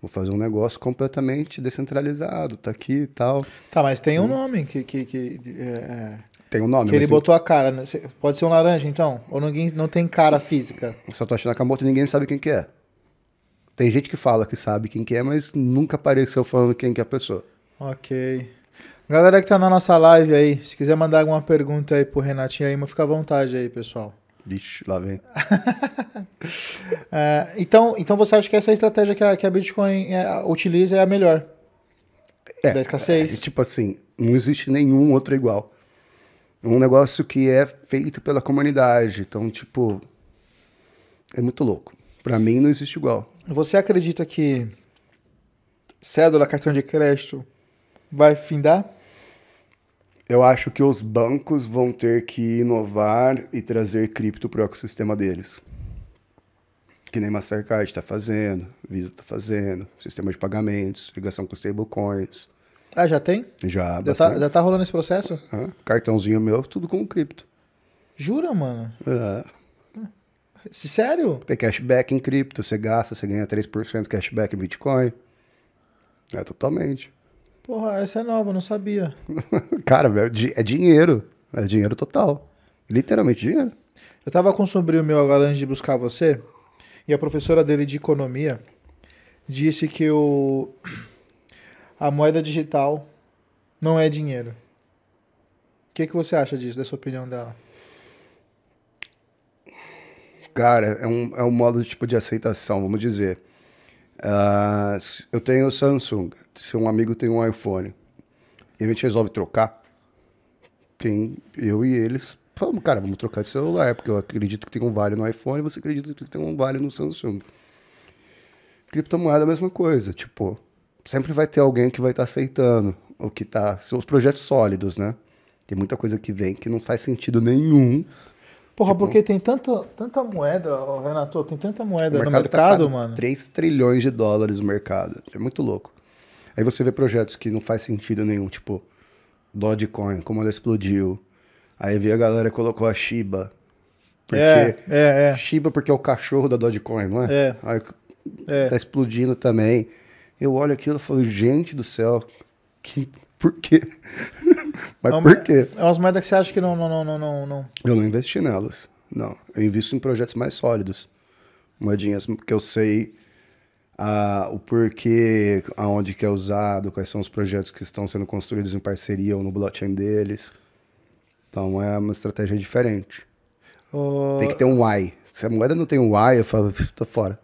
Vou fazer um negócio completamente descentralizado, tá aqui e tal. Tá, mas tem um nome que, que, que, é, é, Tem um nome, que ele botou a cara. né? Pode ser um laranja, então? Ou ninguém não tem cara física? o Satoshi Nakamoto ninguém sabe quem que é. Tem gente que fala que sabe quem que é, mas nunca apareceu falando quem que é a pessoa. Ok. Galera que tá na nossa live aí, se quiser mandar alguma pergunta aí pro Renatinho aí, fica à vontade aí, pessoal. Vixe, lá vem. É, então, então você acha que essa estratégia que a, que a Bitcoin é, utiliza é a melhor? da escassez. É, tipo assim, não existe nenhum outro igual. Um negócio que é feito pela comunidade. Então, tipo, é muito louco. Pra mim não existe igual. Você acredita que cédula, cartão de crédito vai findar? Eu acho que os bancos vão ter que inovar e trazer cripto para o ecossistema deles. Que nem Mastercard está fazendo, Visa está fazendo, sistema de pagamentos, ligação com stablecoins. Ah, já tem? Já, Já tá, já tá rolando esse processo? Hã? Cartãozinho meu, tudo com cripto. Jura, mano? É. Sério? Tem cashback em cripto, você gasta, você ganha 3% cashback em Bitcoin. É totalmente. Porra, essa é nova, eu não sabia. Cara, é é dinheiro. É dinheiro total. Literalmente dinheiro. Eu tava com um sobrinho meu agora antes de buscar você, e a professora dele de economia disse que o a moeda digital não é dinheiro. O que, que você acha disso, dessa opinião dela? Cara, é um, é um modo tipo de aceitação, vamos dizer. S- eu tenho o Samsung, se um amigo tem um iPhone e a gente resolve trocar, tem eu e eles falamos, cara, vamos trocar de celular, porque eu acredito que tem um vale no iPhone, você acredita que tem um vale no Samsung. Criptomoeda é a mesma coisa, tipo, sempre vai ter alguém que vai estar aceitando o que tá, são os projetos sólidos, né? Tem muita coisa que vem que não faz sentido nenhum. Porra, porque tem tanta, tanta moeda, Renato, tem tanta moeda no tá mercado, pagando mano. 3 trilhões de dólares no mercado. É muito louco. Aí você vê projetos que não faz sentido nenhum, tipo Dogecoin, como ela explodiu. Aí vê a galera colocou a Shiba. Porque É, é, é. Shiba porque é o cachorro da Dogecoin, não é? É. Aí É. tá explodindo também. Eu olho aquilo e falo, gente do céu, que, por quê? Mas É uma- por quê? É umas moedas que você acha que não, não, não, não, não, não. Eu não investi nelas. Não. Eu invisto em projetos mais sólidos. Moedinhas que eu sei ah, o porquê, aonde que é usado, quais são os projetos que estão sendo construídos em parceria ou no blockchain deles. Então é uma estratégia diferente. Tem que ter um why. Se a moeda não tem um why, eu falo, tô fora.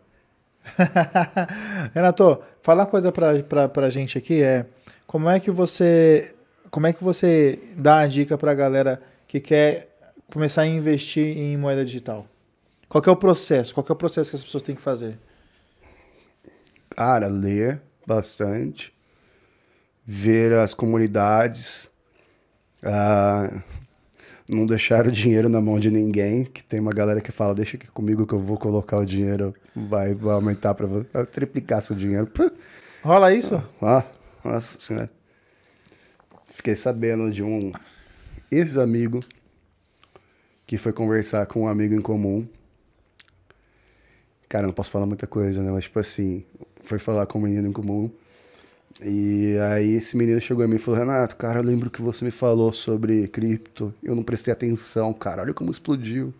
Renato, fala uma coisa pra, pra, pra gente aqui, é como é que você como é que você dá a dica pra galera que quer começar a investir em moeda digital? Qual é o processo? Qual é o processo que as pessoas têm que fazer? Cara, ler bastante, ver as comunidades, ah, não deixar o dinheiro na mão de ninguém, que tem uma galera que fala, deixa aqui comigo que eu vou colocar o dinheiro, vai, vai aumentar para triplicar seu dinheiro. Rola isso? Ah, nossa senhora. Fiquei sabendo de um ex-amigo que foi conversar com um amigo em comum. Cara, não posso falar muita coisa, né? Mas, tipo assim, foi falar com um menino em comum. E aí esse menino chegou a mim e falou, Renato, cara, eu lembro que você me falou sobre cripto. Eu não prestei atenção, cara. Olha como explodiu.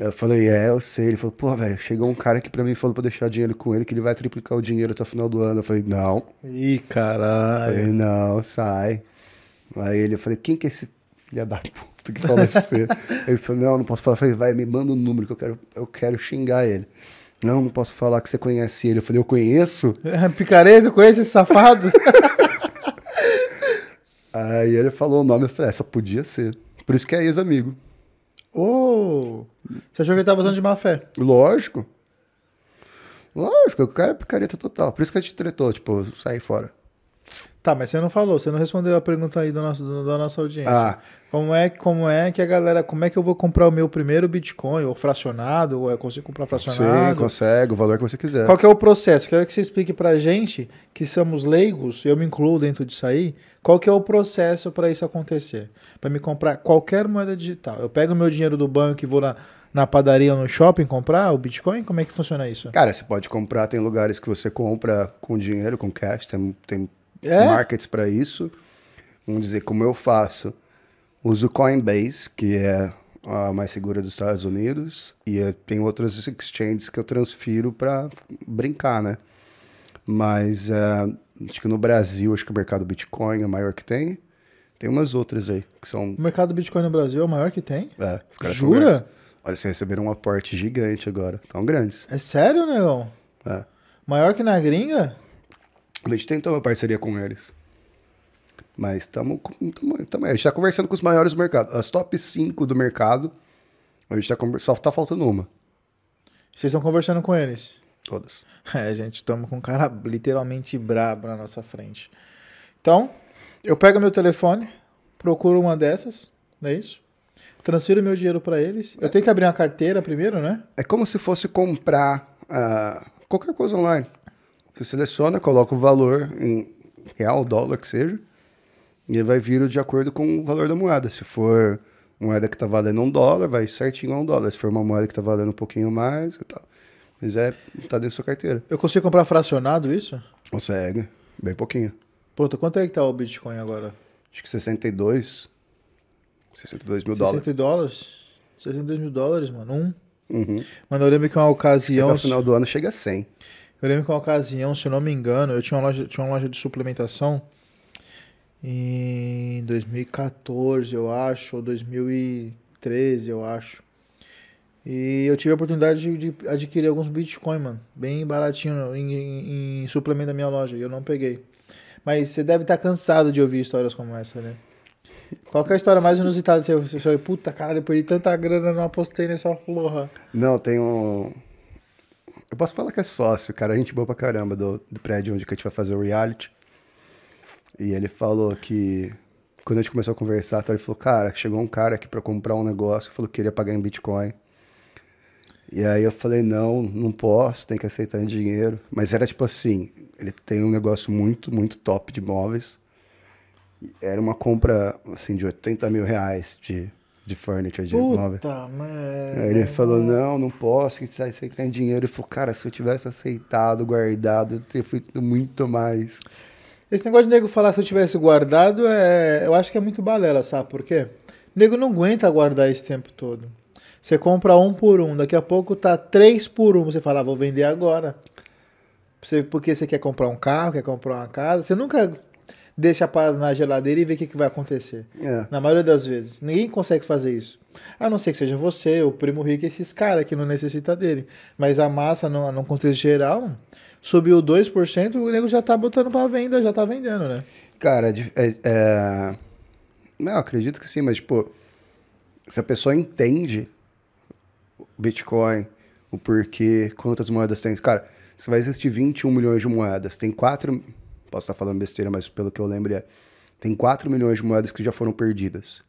Eu falei, é, eu sei. Ele falou, pô, velho, chegou um cara que pra mim falou pra eu deixar dinheiro com ele, que ele vai triplicar o dinheiro até o final do ano. Eu falei, não. Ih, Eu caralho. falei, não, sai. Aí ele, eu falei, quem que é esse filho da puta que falou isso pra você? ele falou, não, não posso falar. Eu falei, vai, me manda o número que eu quero, eu quero xingar ele. Não, não posso falar que você conhece ele. Eu falei, eu conheço? Picareta, conhece esse safado? Aí ele falou o nome, eu falei, é, só podia ser. Por isso que é ex-amigo. Ô! Você achou que ele tava usando de má fé? Lógico. Lógico, o cara é picareta total. Por isso que a gente tretou, tipo, sair fora. Tá, mas você não falou, você não respondeu a pergunta aí do nosso, do- da nossa audiência. Ah, Como é, como é que a galera, como é que eu vou comprar o meu primeiro Bitcoin, ou fracionado, ou eu consigo comprar sim, fracionado? consegue, o valor que você quiser. Qual que é o processo? Quero que você explique pra gente, que somos leigos, eu me incluo dentro disso aí, qual que é o processo para isso acontecer? Para me comprar qualquer moeda digital. Eu pego o meu dinheiro do banco e vou na, na padaria ou no shopping comprar o Bitcoin? Como é que funciona isso? Cara, você pode comprar, tem lugares que você compra com dinheiro, com cash, tem, tem É? markets para isso. Vamos dizer, como eu faço, uso Coinbase, que é a mais segura dos Estados Unidos, e tem outras exchanges que eu transfiro para brincar, né? Mas eh, acho que no Brasil, acho que o mercado Bitcoin é o maior que tem. Tem umas outras aí, que são... O mercado Bitcoin no Brasil é o maior que tem? É, os caras Jura? Olha, vocês receberam um aporte gigante agora. Tão grandes. É sério, negão? É. Maior que na gringa? A gente tentou uma parceria com eles. Mas estamos. A gente está conversando com os maiores do mercado. As top 5 do mercado, a gente tá, conver- só tá faltando uma. Vocês estão conversando com eles? Todas. É, gente, estamos com um cara literalmente brabo na nossa frente. Então, eu pego meu telefone, procuro uma dessas, não é isso? Transfiro meu dinheiro para eles. Eu tenho que abrir uma carteira primeiro, né? É como se fosse comprar ah, qualquer coisa online. Você seleciona, coloca o valor em real, dólar, que seja, e vai vir de acordo com o valor da moeda. Se for moeda que está valendo um dólar, vai certinho a um dólar. Se for uma moeda que está valendo um pouquinho mais e tal. Mas é, tá dentro da sua carteira. Eu consigo comprar fracionado isso? Consegue, bem pouquinho. Puta, quanto é que tá o Bitcoin agora? Acho que 62, 62 mil dólares. 60 dólares? 62 mil dólares, mano. Um. Uhum. Mano, eu lembro que uma ocasião. o final do ano chega a 100. Eu lembro que uma ocasião, se eu não me engano, eu tinha uma loja, tinha uma loja de suplementação em 2014, eu acho, ou 2013, eu acho. E eu tive a oportunidade de, adquirir alguns Bitcoin, mano, bem baratinho em, em- em suplemento da minha loja, e eu não peguei. Mas você deve estar cansado de ouvir histórias como essa, né? Qual é a história mais inusitada? Você, você falou, puta, cara, eu perdi tanta grana, não apostei nessa porra. Não, tem um. Eu posso falar que é sócio, cara. Gente boa pra caramba do, do prédio onde a gente vai fazer o reality. E ele falou que. Quando a gente começou a conversar, tá, ele falou: Cara, chegou um cara aqui pra comprar um negócio, falou que queria pagar em Bitcoin. E aí eu falei: Não, não posso, tem que aceitar em dinheiro. Mas era tipo assim: ele tem um negócio muito, muito top de imóveis. Era uma compra, assim, de 80 mil reais de, de furniture, de. Puta merda. Aí ele falou, não, não posso, que você tem dinheiro. Ele falou, cara, se eu tivesse aceitado, guardado, eu teria feito muito mais. Esse negócio de nego falar se eu tivesse guardado, é, eu acho que é muito balela, sabe por quê? O nego não aguenta guardar esse tempo todo. Você compra um por um, daqui a pouco tá três por um. Você fala, ah, vou vender agora. Você, porque você quer comprar um carro, quer comprar uma casa. Você nunca deixa parado na geladeira e vê o que, que vai acontecer. É. Na maioria das vezes. Ninguém consegue fazer isso. A não ser que seja você, o primo rico, esses caras que não necessita dele. Mas a massa, no, no contexto geral, subiu 2%, o nego já tá botando pra venda, já tá vendendo, né? Cara, é é, é- Não, acredito que sim, mas, tipo, se a pessoa entende o Bitcoin, o porquê, quantas moedas tem. Cara, se vai existir 21 milhões de moedas, tem 4. Posso estar falando besteira, mas pelo que eu lembro é. Tem 4 milhões de moedas que já foram perdidas.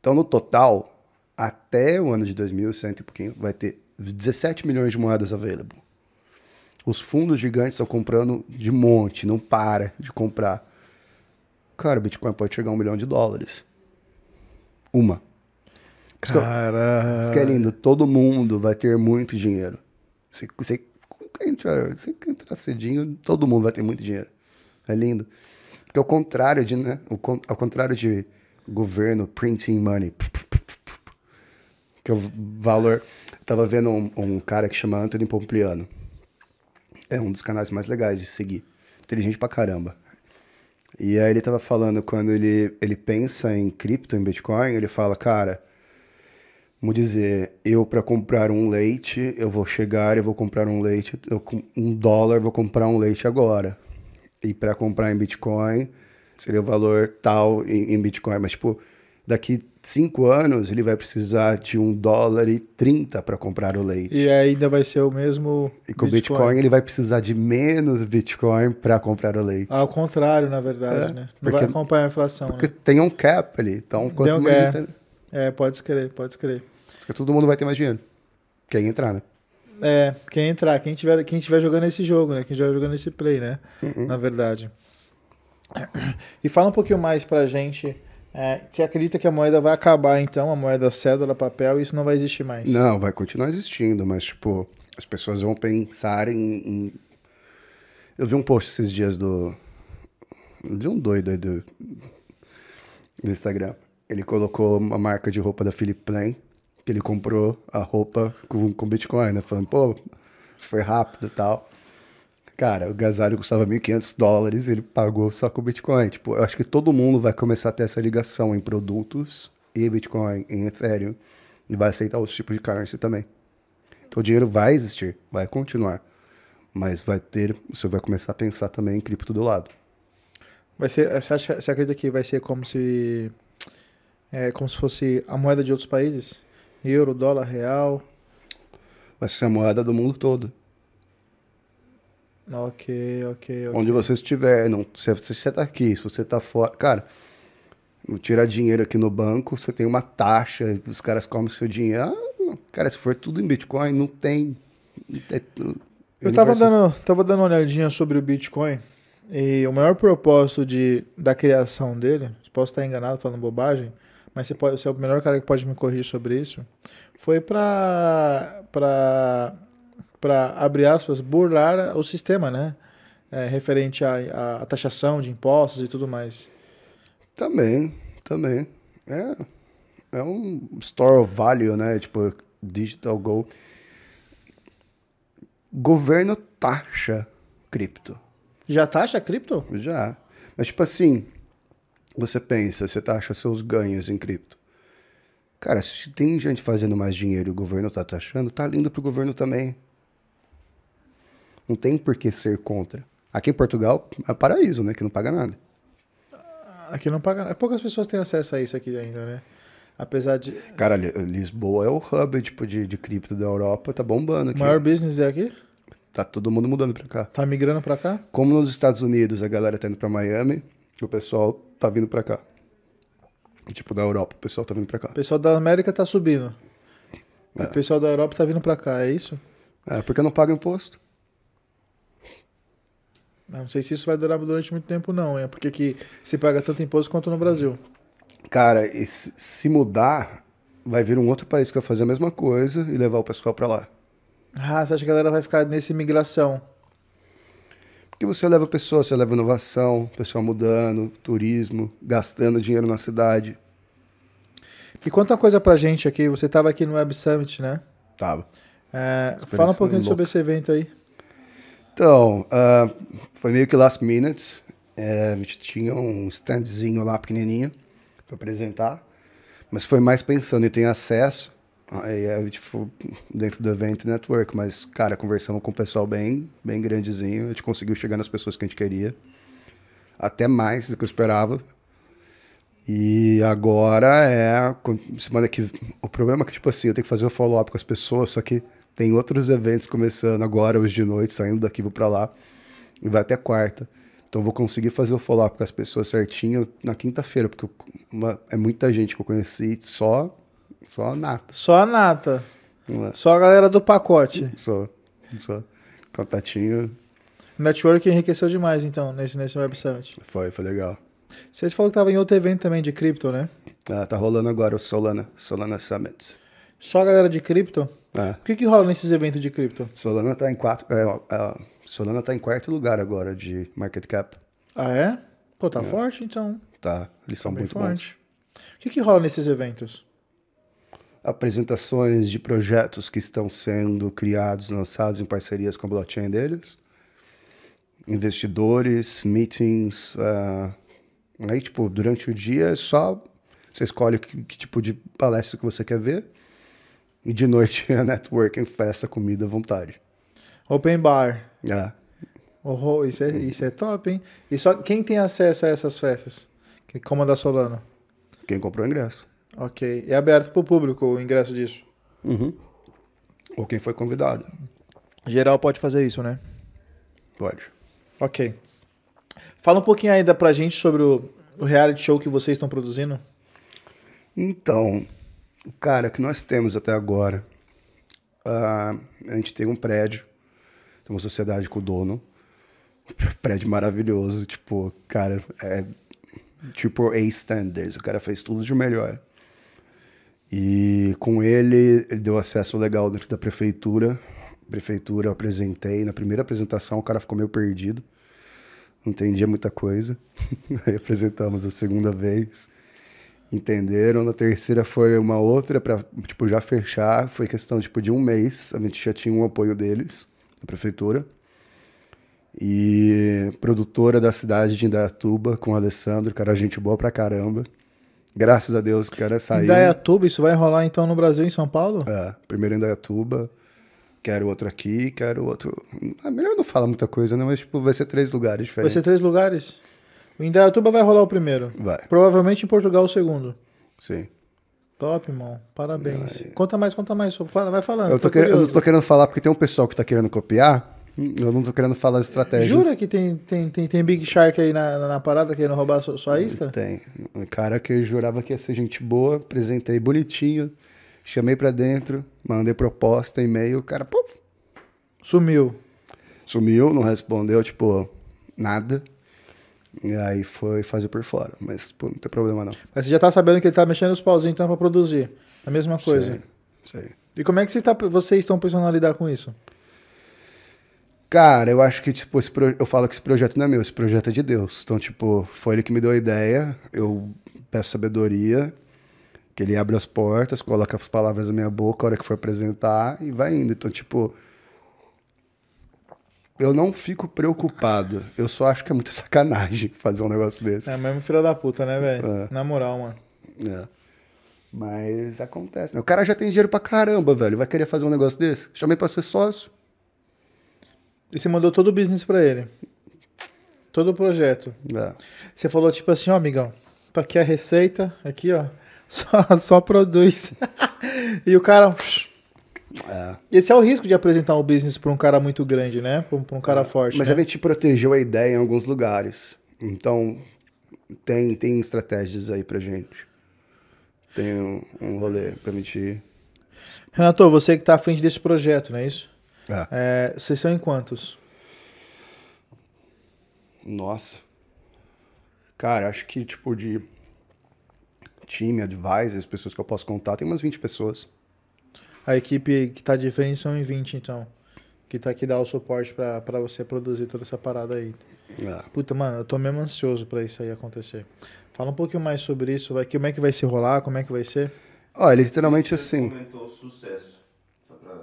Então, no total, até o ano de 2100 e pouquinho, vai ter 17 milhões de moedas available. Os fundos gigantes estão comprando de monte, não para de comprar. Cara, o Bitcoin pode chegar a um milhão de dólares. Uma. Cara. isso que é lindo. Todo mundo vai ter muito dinheiro. Se, se, se entrar cedinho, todo mundo vai ter muito dinheiro. É lindo. Porque ao contrário de, né? Ao contrário de governo printing money. Que é o valor. Tava vendo um, um cara que chama Anthony Pompliano. É um dos canais mais legais de seguir. Inteligente pra caramba. E aí ele tava falando, quando ele, ele pensa em cripto, em Bitcoin, ele fala, cara, vamos dizer, eu para comprar um leite, eu vou chegar e vou comprar um leite, eu um dólar vou comprar um leite agora. E para comprar em Bitcoin, seria o valor tal em, em Bitcoin. Mas, tipo, daqui cinco anos ele vai precisar de um dólar e trinta para comprar o leite. E ainda vai ser o mesmo. E com o Bitcoin ele vai precisar de menos Bitcoin para comprar o leite. Ao contrário, na verdade, É, né? Não porque- vai acompanhar a inflação. Porque Né? tem um cap ali. Então, quanto um- mais. é. gente- É, pode escrever, pode escrever. porque todo mundo vai ter mais dinheiro. Quem entrar, né? É, quem entrar, quem tiver, quem tiver jogando esse jogo, né? Quem estiver jogando esse play, né? Uhum. Na verdade. E fala um pouquinho mais pra gente. É, você acredita que a moeda vai acabar, então? A moeda cédula, papel, isso não vai existir mais? Não, vai continuar existindo, mas, tipo, as pessoas vão pensar em. em- Eu vi um post esses dias do. De um doido aí do. Do Instagram. Ele colocou uma marca de roupa da Philip Plain, que ele comprou a roupa com, com Bitcoin, né? Falando, pô, isso foi rápido e tal. Cara, o agasalho custava 1.500 dólares e ele pagou só com Bitcoin. Tipo, eu acho que todo mundo vai começar a ter essa ligação em produtos e Bitcoin, em Ethereum. E vai aceitar outros tipos de currency também. Então o dinheiro vai existir, vai continuar. Mas vai ter, você vai começar a pensar também em cripto do lado. Vai ser, você, acha, você acredita que vai ser como se é, como se fosse a moeda de outros países? Euro, dólar, real. Vai ser a moeda do mundo todo. Ok, ok, ok. Onde você estiver, não, se você está aqui, se você está fora. Cara, tirar dinheiro aqui no banco, você tem uma taxa, os caras comem seu dinheiro. Ah, cara, se for tudo em Bitcoin, não tem. É, eu tava dando, tava dando uma olhadinha sobre o Bitcoin e o maior propósito de, da criação dele, posso estar enganado falando bobagem, mas você, pode, você é o melhor cara que pode me corrigir sobre isso, foi para para abrir aspas, burlar o sistema, né? É, referente à, à taxação de impostos e tudo mais. Também, também. É, é um store of value, né? Tipo, digital gold. Governo taxa cripto. Já taxa cripto? Já. Mas, tipo assim, você pensa, você taxa seus ganhos em cripto. Cara, se tem gente fazendo mais dinheiro e o governo tá taxando, tá lindo pro governo também. Não tem por que ser contra. Aqui em Portugal é paraíso, né? Que não paga nada. Aqui não paga. Poucas pessoas têm acesso a isso aqui ainda, né? Apesar de. Cara, Lisboa é o hub tipo, de, de cripto da Europa, tá bombando aqui. O maior business é aqui? Tá todo mundo mudando pra cá. Tá migrando pra cá? Como nos Estados Unidos a galera tá indo pra Miami, o pessoal tá vindo pra cá. Tipo, da Europa, o pessoal tá vindo pra cá. O pessoal da América tá subindo. É. O pessoal da Europa tá vindo pra cá, é isso? É, porque não paga imposto. Não sei se isso vai durar durante muito tempo, não. É porque que se paga tanto imposto quanto no Brasil. Cara, se mudar, vai vir um outro país que vai fazer a mesma coisa e levar o pessoal para lá. Ah, você acha que a galera vai ficar nessa imigração? Porque você leva pessoas, você leva inovação, pessoal mudando, turismo, gastando dinheiro na cidade. E conta uma coisa pra gente aqui. Você tava aqui no Web Summit, né? Tava. É, fala um pouquinho louca. sobre esse evento aí. Então, uh, foi meio que last minute. É, a gente tinha um standzinho lá pequenininho para apresentar, mas foi mais pensando em ter acesso. Aí gente foi dentro do evento network, mas cara, conversamos com o pessoal bem, bem grandezinho. A gente conseguiu chegar nas pessoas que a gente queria, até mais do que eu esperava. E agora é semana que o problema é que tipo assim, eu tenho que fazer o follow up com as pessoas, só que tem outros eventos começando agora, hoje de noite, saindo daqui, vou para lá. E vai até quarta. Então vou conseguir fazer o follow-up com as pessoas certinho na quinta-feira, porque uma, é muita gente que eu conheci, só, só a nata. Só a nata. É. Só a galera do pacote. Só, só. Contatinho. Network enriqueceu demais, então, nesse, nesse Web Summit. Foi, foi legal. Você falou que tava em outro evento também de cripto, né? Ah, tá rolando agora o Solana, Solana Summit. Só a galera de cripto? É. O que, que rola nesses eventos de cripto? Solana tá em quatro. É, é, Solana tá em quarto lugar agora de market cap. Ah, é? Pô, tá é. forte então. Tá, eles são tá muito forte. bons. O que, que rola nesses eventos? Apresentações de projetos que estão sendo criados, lançados em parcerias com a blockchain deles. Investidores, meetings. Uh, aí, tipo, durante o dia é só. Você escolhe que, que tipo de palestra que você quer ver e de noite é networking, festa, comida à vontade. Open bar. É. Oh, isso, é, isso é top, hein? E só quem tem acesso a essas festas? Que comanda Solano? Quem comprou o ingresso. Ok. É aberto para o público o ingresso disso? Uhum. Ou quem foi convidado. Geral pode fazer isso, né? Pode. Ok. Fala um pouquinho ainda pra gente sobre o, o reality show que vocês estão produzindo. Então, Cara, que nós temos até agora. Uh, a gente tem um prédio, tem uma sociedade com o dono. Prédio maravilhoso, tipo, cara, é tipo A standards, o cara fez tudo de melhor. E com ele, ele deu acesso legal dentro da prefeitura. Prefeitura eu apresentei, na primeira apresentação o cara ficou meio perdido. Não entendia muita coisa. Aí apresentamos a segunda vez entenderam. Na terceira foi uma outra para tipo já fechar, foi questão tipo de um mês, a gente já tinha um apoio deles, da prefeitura. E produtora da cidade de Indaiatuba com o Alessandro, cara, gente boa pra caramba. Graças a Deus o cara saiu. Dayatuba, isso vai rolar então no Brasil em São Paulo? É, primeiro em Dayatuba, quero outro aqui, quero outro. Ah, melhor não falar muita coisa, né? Mas tipo, vai ser três lugares Vai diferentes. ser três lugares? O Indaiatuba vai rolar o primeiro. Vai, Provavelmente em Portugal o segundo. sim. Top, irmão. Parabéns. Conta mais, conta mais. Vai falando. Eu, tô querendo- eu não tô querendo falar porque tem um pessoal que tá querendo copiar. Eu não tô querendo falar estratégia. Jura que tem, tem, tem, tem Big Shark aí na, na, na parada querendo roubar sua, sua isca? Tem. Um cara que jurava que ia ser gente boa, apresentei bonitinho, chamei pra dentro, mandei proposta, e-mail, o cara, pô, Sumiu. sumiu, não respondeu, tipo, nada. E aí foi fazer por fora. Mas, pô, não tem problema não. Mas você já tá sabendo que ele tá mexendo os pauzinhos então pra produzir. A mesma coisa. Sei, sei. E como é que vocês, tá, vocês estão pensando a lidar com isso? Cara, eu acho que, tipo, esse pro- eu falo que esse projeto não é meu, esse projeto é de Deus. Então, tipo, foi ele que me deu a ideia, eu peço sabedoria, que ele abre as portas, coloca as palavras na minha boca a hora que for apresentar e vai indo. Então, tipo, eu não fico preocupado. Eu só acho que é muita sacanagem fazer um negócio desse. É mesmo filho da puta, né, velho? É. Na moral, mano. É. Mas acontece. né? O cara já tem dinheiro pra caramba, velho. Vai querer fazer um negócio desse? Chamei pra ser sócio. E você mandou todo o business pra ele. Todo o projeto. É. Você falou tipo assim, ó, amigão, tá aqui a receita, aqui, ó. Só, só produz. e o cara. É. Esse é o risco de apresentar um business pra um cara muito grande, né? Pra um, cara forte. Mas né? a gente protegeu a ideia em alguns lugares. Então, tem, tem estratégias aí pra gente. Tem um, um rolê pra gente. Renato, você que tá à frente desse projeto, não é isso? É. É, vocês são em quantos? Nossa. Cara, acho que tipo de time, advisors, pessoas que eu posso contar, tem umas 20 pessoas. A equipe que tá de frente são em 20, então. Que tá aqui dá o suporte pra, pra você produzir toda essa parada aí. É. Puta, mano, eu tô mesmo ansioso pra isso aí acontecer. Fala um pouquinho mais sobre isso, vai, como é que vai se rolar, como é que vai ser? Olha, literalmente Você assim. comentou sucesso. Só pra.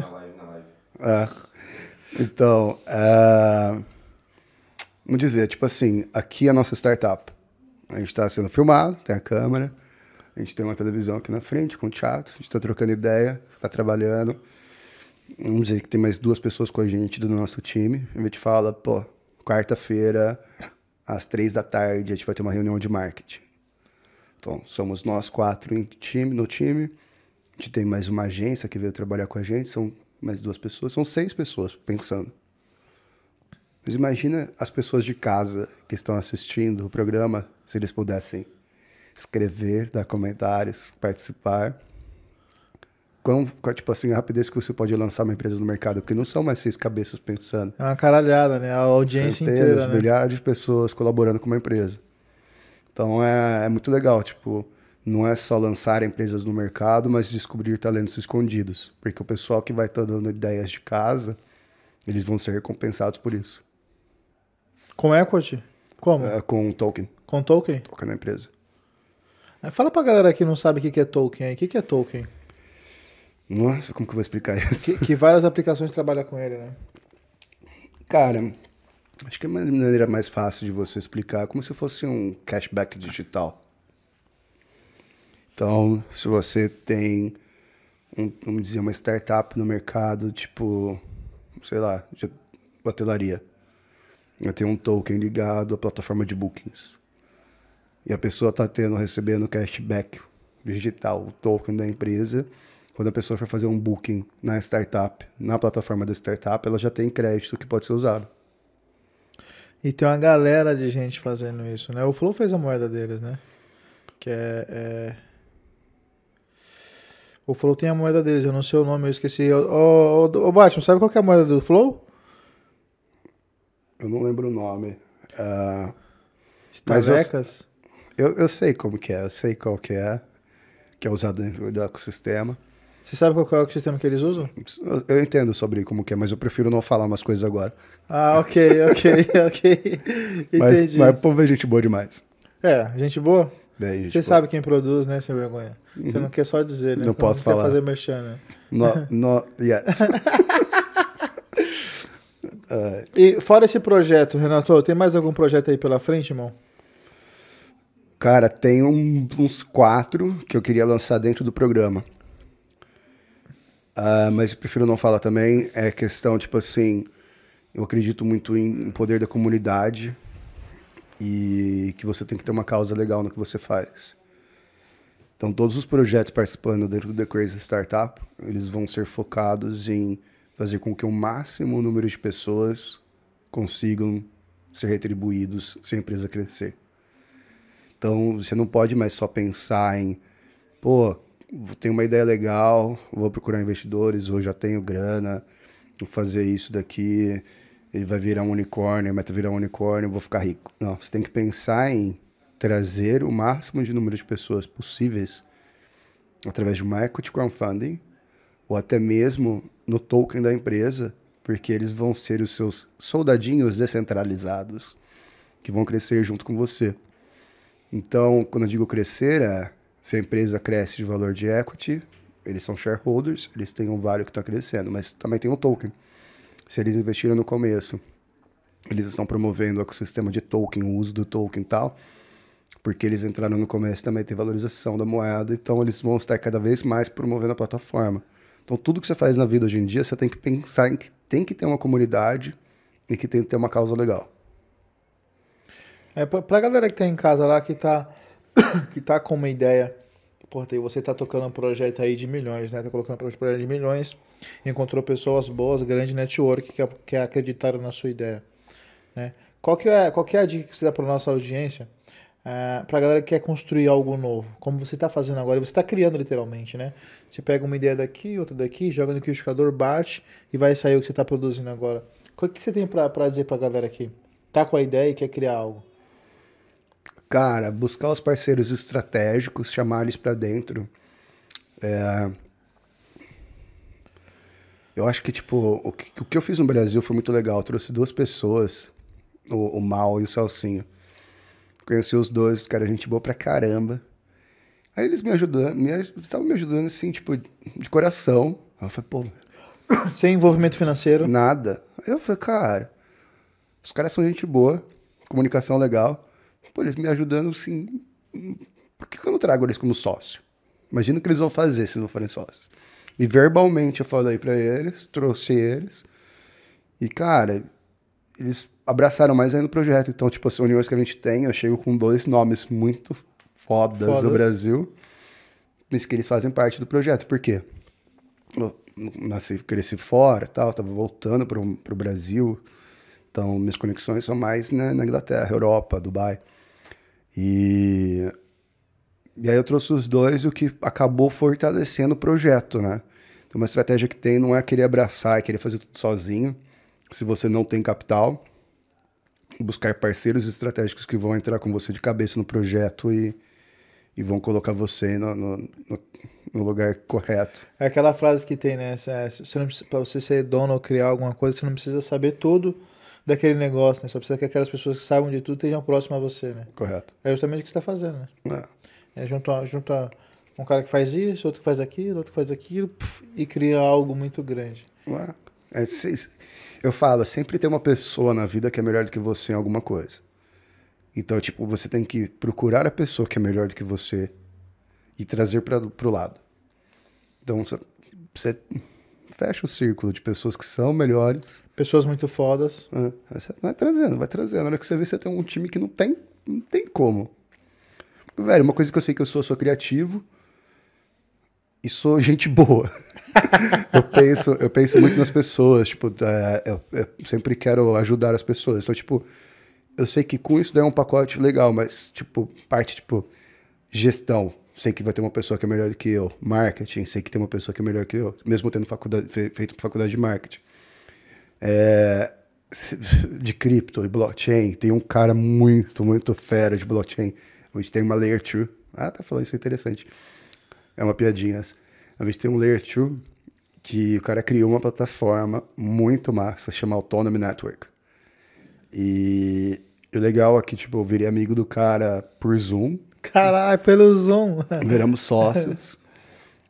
Na live, na live. É. Então, é... vamos dizer, tipo assim, aqui é a nossa startup. A gente está sendo filmado, tem a câmera, a gente tem uma televisão aqui na frente com chat, a gente está trocando ideia, está trabalhando. Vamos dizer que tem mais duas pessoas com a gente do nosso time. A gente fala, pô, quarta-feira, às três da tarde, a gente vai ter uma reunião de marketing. Então, somos nós quatro time, no time. A gente tem mais uma agência que veio trabalhar com a gente, são mais duas pessoas, são seis pessoas pensando. Mas imagina as pessoas de casa que estão assistindo o programa, se eles pudessem escrever, dar comentários, participar. Quão, qual, tipo assim, a rapidez que você pode lançar uma empresa no mercado, porque não são mais seis cabeças pensando. É uma caralhada, né? A audiência Centenas, inteira, né? milhares de pessoas colaborando com uma empresa. Então é, é muito legal, tipo, não é só lançar empresas no mercado, mas descobrir talentos escondidos. Porque o pessoal que vai estar dando ideias de casa, eles vão ser recompensados por isso. Com equity? Como? É, com token, Com token? token na empresa. Aí Fala pra galera que não sabe o que é token aí. O que é token? Nossa, como que eu vou explicar isso? Que, que várias aplicações trabalham com ele, né? Cara, acho que a maneira mais fácil de você explicar é como se fosse um cashback digital. Então, se você tem, um, vamos dizer, uma startup no mercado, tipo, sei lá, de hotelaria, eu tenho um token ligado à plataforma de bookings. E a pessoa está tendo, recebendo cashback digital, o token da empresa. Quando a pessoa for fazer um booking na startup, na plataforma da startup, ela já tem crédito que pode ser usado. E tem uma galera de gente fazendo isso, né? O Flow fez a moeda deles, né? Que é. é... O Flow tem a moeda deles, eu não sei o nome, eu esqueci. Ô, ô, ô, ô, Batman, sabe qual é a moeda do Flow? Eu não lembro o nome. Mas eu- eu, eu sei como que é, eu sei qual que é, que é usado dentro do ecossistema. Você sabe qual é o sistema que eles usam? Eu, entendo sobre como que é, mas eu prefiro não falar umas coisas agora. Ah, ok, ok, ok. Mas, Entendi. mas o povo é gente boa demais. É, gente boa? Daí, gente Você boa. sabe quem produz, né, sem vergonha? Você não quer só dizer, né? Não Porque posso quer falar. fazer merchan, né? No, no, yes. E fora esse projeto, Renato, tem mais algum projeto aí pela frente, irmão? Cara, tem um- uns quatro que eu queria lançar dentro do programa. Ah, mas prefiro não falar também. É questão, tipo assim, eu acredito muito em, em poder da comunidade e que você tem que ter uma causa legal no que você faz. Então, todos os projetos participando dentro do The Crazy Startup, eles vão ser focados em fazer com que o máximo número de pessoas consigam ser retribuídos se a empresa crescer. Então, você não pode mais só pensar em, pô, tenho uma ideia legal, vou procurar investidores, ou já tenho grana, vou fazer isso daqui, ele vai virar um unicórnio, meta virar um unicórnio, vou ficar rico. Não, você tem que pensar em trazer o máximo de número de pessoas possíveis através de uma equity crowdfunding ou até mesmo no token da empresa, porque eles vão ser os seus soldadinhos descentralizados que vão crescer junto com você. Então, quando eu digo crescer, é se a empresa cresce de valor de equity, eles são shareholders, eles têm um value que está crescendo, mas também tem um token. Se eles investiram no começo, eles estão promovendo o ecossistema de token, o uso do token e tal, porque eles entraram no começo também tem valorização da moeda, então eles vão estar cada vez mais promovendo a plataforma. Então tudo que você faz na vida hoje em dia, você tem que pensar em que tem que ter uma comunidade e que tem que ter uma causa legal. É, pra, pra galera que tá em casa lá, que tá, que tá com uma ideia, porra, e você tá tocando um projeto aí de milhões, né? Tá colocando um projeto de milhões, encontrou pessoas boas, grande network, que, que acreditaram na sua ideia, né? Qual que é, qual que é a dica que você dá pra nossa audiência? Uh, pra galera que quer construir algo novo, como você tá fazendo agora, você tá criando literalmente, né? Você pega uma ideia daqui, outra daqui, joga no liquidificador, bate e vai sair o que você tá produzindo agora. O que você tem pra dizer pra galera aqui? Tá com a ideia e quer criar algo? Cara, buscar os parceiros estratégicos, chamar eles para dentro. É... Eu acho que, tipo, o que, o que eu fiz no Brasil foi muito legal. Eu trouxe duas pessoas, o, o Mal e o Salsinho. Conheci os dois, cara, gente boa pra caramba. Aí eles me ajudando, me, estavam me ajudando assim, tipo, de coração. Aí eu falei, pô. Sem envolvimento financeiro? Nada. Aí eu falei, cara, os caras são gente boa, comunicação legal. Pô, eles me ajudando assim. Por que eu não trago eles como sócio? Imagina o que eles vão fazer se não forem sócios. E verbalmente eu falei para eles, trouxe eles. E, cara, eles abraçaram mais ainda o projeto. Então, tipo, as uniões que a gente tem, eu chego com dois nomes muito fodas, fodas. do Brasil, mas que eles fazem parte do projeto. Por quê? Eu nasci, cresci fora, tal, tava voltando para o Brasil. Então, minhas conexões são mais né, na Inglaterra, Europa, Dubai. E, e aí eu trouxe os dois, o que acabou fortalecendo o projeto, né? Então, uma estratégia que tem não é querer abraçar, é querer fazer tudo sozinho, se você não tem capital. Buscar parceiros estratégicos que vão entrar com você de cabeça no projeto e, e vão colocar você no, no, no, lugar correto. É aquela frase que tem, né? Para você ser dono ou criar alguma coisa, você não precisa saber tudo daquele negócio, né? Só precisa que aquelas pessoas que saibam de tudo estejam próximas a você, né? Correto. É justamente o que você está fazendo, né? É. É junto a, junto a um cara que faz isso, outro que faz aquilo, outro que faz aquilo, puf, e cria algo muito grande. Ué. É, eu falo, sempre tem uma pessoa na vida que é melhor do que você em alguma coisa. Então, tipo, você tem que procurar a pessoa que é melhor do que você e trazer para pro lado. Então, você fecha o círculo de pessoas que são melhores. Pessoas muito fodas. É, vai trazendo, vai trazendo. Na hora que você vê, você tem um time que não tem, não tem como. Velho, uma coisa que eu sei que eu sou, eu sou criativo e sou gente boa. eu, penso, eu penso muito nas pessoas, tipo, é, eu, eu, sempre quero ajudar as pessoas. Então, tipo, eu sei que com isso daí é um pacote legal, mas, tipo, parte, tipo, gestão. Sei que vai ter uma pessoa que é melhor do que eu. Marketing, sei que tem uma pessoa que é melhor que eu, mesmo tendo faculdade, feito faculdade de marketing. É, de cripto e blockchain, tem um cara muito, muito fera de blockchain. A gente tem uma Layer 2. Ah, tá falando isso é interessante. É uma piadinha essa. A gente tem um Layer 2 que o cara criou uma plataforma muito massa, chama Autonomy Network. E o legal é que, tipo, eu virei amigo do cara por Zoom. Caralho, pelo Zoom. Viramos sócios.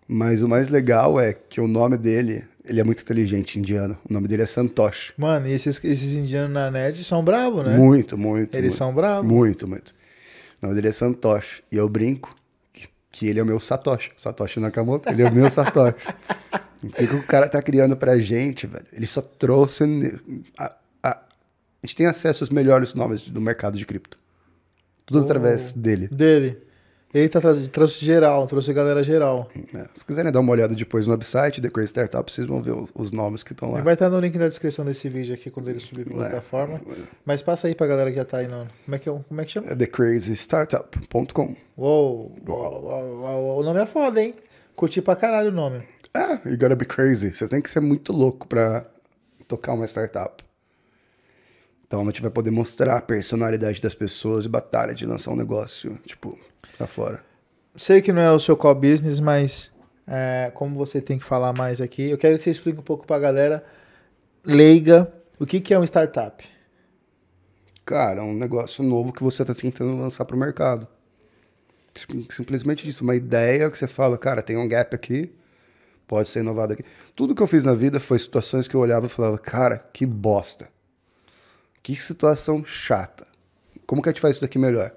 Mas o mais legal é que o nome dele, ele é muito inteligente, indiano. O nome dele é Santosh. Mano, e esses, esses indianos na net são bravos, né? Muito, muito. Eles muito, são bravos. Muito, muito. O nome dele é Santoshi. E eu brinco que, que ele é o meu Satoshi. Satoshi Nakamoto, ele é o meu Satoshi. O que, que o cara tá criando pra gente, velho? Ele só trouxe. A, a, a gente tem acesso aos melhores nomes do mercado de cripto. Tudo através dele. Dele. Ele tá traz- trouxe geral, trouxe a galera geral. É, se quiserem dar uma olhada depois no website, The Crazy Startup, vocês vão ver os nomes que estão lá. Ele vai estar no link da descrição desse vídeo aqui quando ele subir pra plataforma. Mas passa aí pra galera que já tá aí no. Como é que, é- como é que chama? É thecrazystartup.com. Uou, uou, uou, uou, o nome é foda, hein? Curti pra caralho o nome. Ah, you gotta be crazy. Você tem que ser muito louco pra tocar uma startup. Então a gente vai poder mostrar a personalidade das pessoas e batalha de lançar um negócio, tipo, pra fora. Sei que não é o seu core business, mas é, como você tem que falar mais aqui, eu quero que você explique um pouco pra galera leiga o que, que é um startup. Cara, é um negócio novo que você tá tentando lançar pro mercado. Sim- Simplesmente isso, uma ideia que você fala, cara, tem um gap aqui, pode ser inovado aqui. Tudo que eu fiz na vida foi situações que eu olhava e falava, cara, que bosta. Que situação chata. Como que a gente faz isso daqui melhor?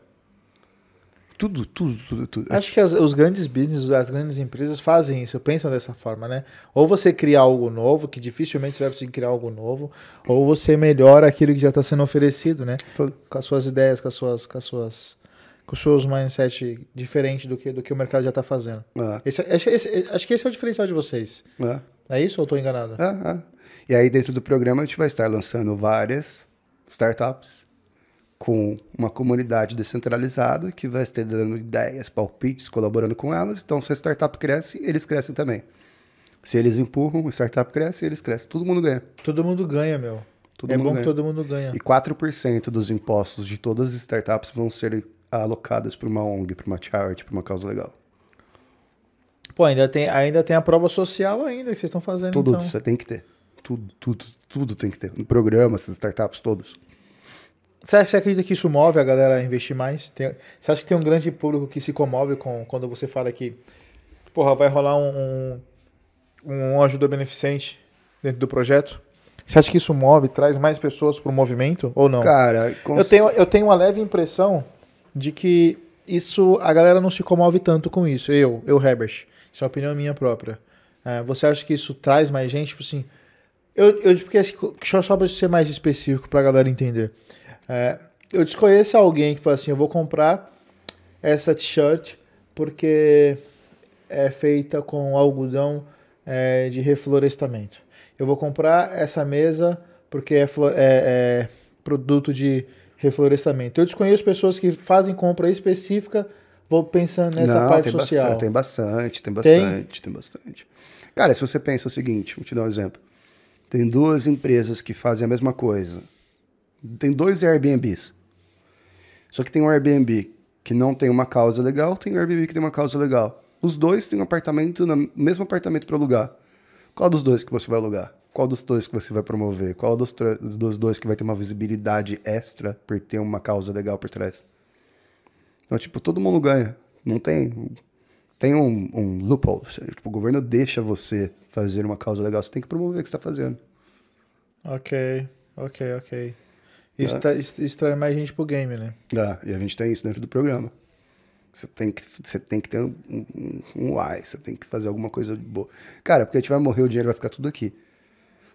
Tudo, tudo, tudo, tudo. Acho que as- os grandes business, as grandes empresas fazem isso, pensam dessa forma, né? Ou você cria algo novo, que dificilmente você vai conseguir criar algo novo, ou você melhora aquilo que já está sendo oferecido, né? Tudo. Com as suas ideias, com as suas, com as suas, com os seus mindset diferente do que do que o mercado já está fazendo. É, Esse, acho, esse- acho que esse é o diferencial de vocês. é. É isso ou estou enganado? É, é. E aí, dentro do programa, a gente vai estar lançando várias startups com uma comunidade descentralizada que vai estar dando ideias, palpites, colaborando com elas. Então, se a startup cresce, eles crescem também. Se eles empurram, a startup cresce, eles crescem. Todo mundo ganha. Todo mundo ganha, meu. Todo é bom ganha. que todo mundo ganha. E 4% dos impostos de todas as startups vão ser alocadas para uma ONG, para uma charity, para uma causa legal. Pô, ainda tem, ainda tem a prova social ainda que vocês estão fazendo, Tudo então. você tem que ter. Tudo, tudo, tudo tem que ter. No programa, essas startups todos. Você acha- você acredita que isso move a galera a investir mais? Tem- você acha que tem um grande público que se comove com quando você fala que, porra, vai rolar um, um, um ajuda beneficente dentro do projeto? Você acha que isso move, traz mais pessoas pro movimento ou não? Cara, eu, tenho, eu tenho uma leve impressão de que isso a galera não se comove tanto com isso. Eu, eu, Herbert. Isso é uma opinião minha própria. É, você acha que isso traz mais gente? Tipo assim, eu, eu porque assim, só só pra ser mais específico pra galera entender. É, eu desconheço alguém que fala assim, eu vou comprar essa t-shirt porque é feita com algodão é, de reflorestamento. Eu vou comprar essa mesa porque é, é- é produto de reflorestamento. Eu desconheço pessoas que fazem compra específica, vou pensando nessa Não, parte tem social. Bastante, tem bastante, tem Tem? bastante, tem bastante. Cara, se você pensa o seguinte, vou te dar um exemplo. Tem duas empresas que fazem a mesma coisa. Tem dois Airbnbs. Só que tem um Airbnb que não tem uma causa legal, tem um Airbnb que tem uma causa legal. Os dois têm um apartamento, no mesmo apartamento para alugar. Qual dos dois que você vai alugar? Qual dos dois que você vai promover? Qual dos, dos dois que vai ter uma visibilidade extra por ter uma causa legal por trás? Então, tipo, todo mundo ganha. Não tem. Tem um, um loophole. Tipo, o governo deixa você fazer uma causa legal. Você tem que promover o que você está fazendo. Ok, ok, ok. Isso, É. tá- isso, isso traz mais gente pro game, né? Ah, e a gente tem isso dentro do programa. Você tem que, você tem que ter um, um, um why, você tem que fazer alguma coisa de boa. Cara, porque a gente vai morrer, o dinheiro vai ficar tudo aqui.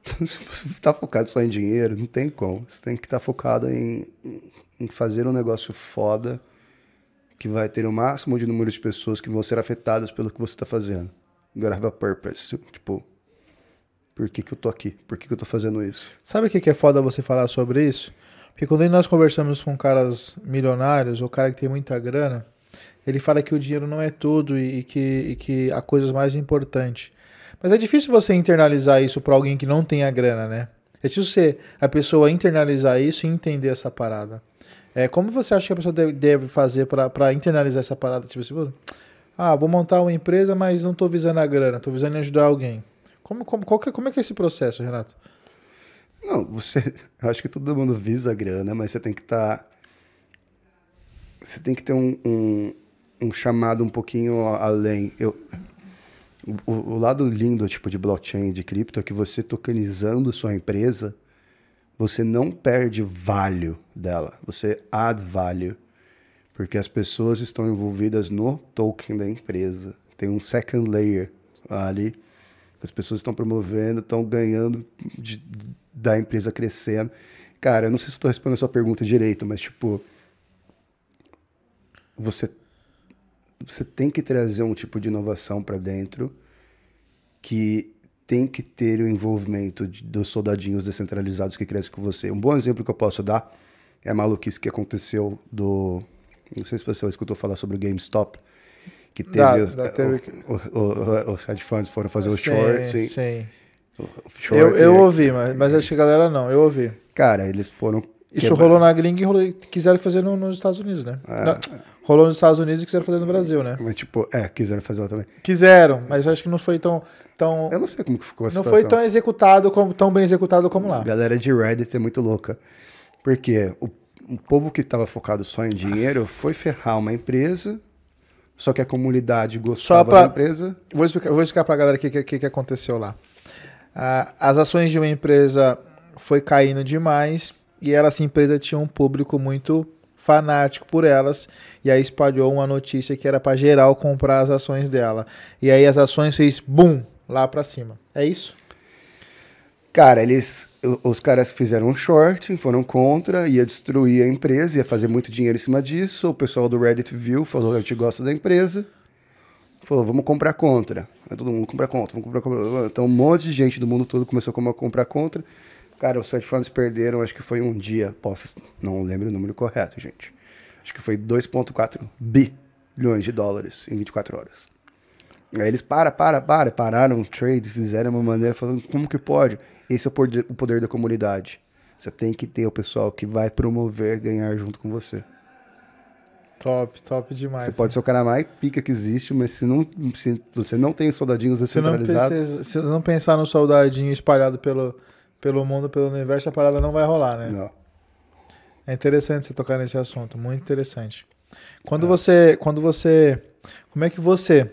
Se você tá focado só em dinheiro, não tem como. Você tem que estar focado em, em fazer um negócio foda que vai ter o máximo de número de pessoas que vão ser afetadas pelo que você está fazendo. You gotta have a purpose. Tipo, por que, que eu tô aqui? Por que, que eu tô fazendo isso? Sabe o que que é foda você falar sobre isso? Porque quando nós conversamos com caras milionários, ou cara que tem muita grana, ele fala que o dinheiro não é tudo e que, e que há coisas mais importantes. Mas é difícil você internalizar isso para alguém que não tem a grana, né? É difícil você, a pessoa internalizar isso e entender essa parada. É, como você acha que a pessoa deve, deve fazer para internalizar essa parada? Tipo assim, "Pô, ah, vou montar uma empresa, mas não tô visando a grana, tô visando ajudar alguém. Como, como, qual que é- como é que é esse processo, Renato? Não, você. Eu acho que todo mundo visa a grana, mas você tem que estar. você tem que ter um, um, um chamado um pouquinho além. Eu, o, o lado lindo tipo de blockchain, de cripto, é que você tokenizando sua empresa, você não perde value dela. Você add value. Porque as pessoas estão envolvidas no token da empresa. Tem um second layer ali. As pessoas estão promovendo, estão ganhando de, da empresa crescendo. Cara, eu não sei se estou respondendo a sua pergunta direito, mas tipo. Você, você tem que trazer um tipo de inovação para dentro que tem que ter o envolvimento de, dos soldadinhos descentralizados que crescem com você. Um bom exemplo que eu posso dar é a maluquice que aconteceu do. Não sei se você escutou falar sobre o GameStop. Que teve. Os, o- o- o- os hedge funds foram fazer o short. Sim. sim. Short, Eu, eu e- ouvi, mas, mas acho que a galera não, eu ouvi. Cara, eles foram. Isso quebrar- rolou na gringa e rolou, quiseram fazer no- nos Estados Unidos, né? É. Não, rolou nos Estados Unidos e quiseram fazer no Brasil, né? Mas, tipo, é, quiseram fazer ela também. Quiseram, mas acho que não foi tão. tão Eu não sei como que ficou a não situação. foi tão executado, como, tão bem executado como lá. A galera de Reddit é muito louca. Porque o, o povo que estava focado só em dinheiro foi ferrar uma empresa, só que a comunidade gostava pra- da empresa. Vou explicar, vou explicar pra galera o que, que, que aconteceu lá. Ah, as ações de uma empresa foi caindo demais e ela, essa empresa tinha um público muito fanático por elas e aí espalhou uma notícia que era para geral comprar as ações dela. E aí as ações fez boom lá pra cima. É isso? Cara, eles. Os caras fizeram um short, foram contra, ia destruir a empresa, ia fazer muito dinheiro em cima disso. O pessoal do Reddit viu, falou: a gente gosta da empresa. Falou, vamos comprar contra. Aí todo mundo compra contra, vamos comprar contra. Então um monte de gente do mundo todo começou a comprar contra. Cara, os hedge funds perderam, acho que foi um dia, posso, não lembro o número correto, gente. Acho que foi 2,4 bilhões de dólares em 24 horas. Aí eles, para, para, para, pararam o trade, fizeram uma maneira, falando, como que pode? Esse é o poder, o poder da comunidade. Você tem que ter o pessoal que vai promover ganhar junto com você. Top, top demais. Você pode ser o cara mais pica que existe, mas se, não, se você não tem soldadinhos se não, descentralizados, precisa, se não pensar no soldadinho espalhado pelo, pelo mundo, pelo universo, a parada não vai rolar, né? não. É interessante você tocar nesse assunto, muito interessante. Quando você, quando você, como é que você,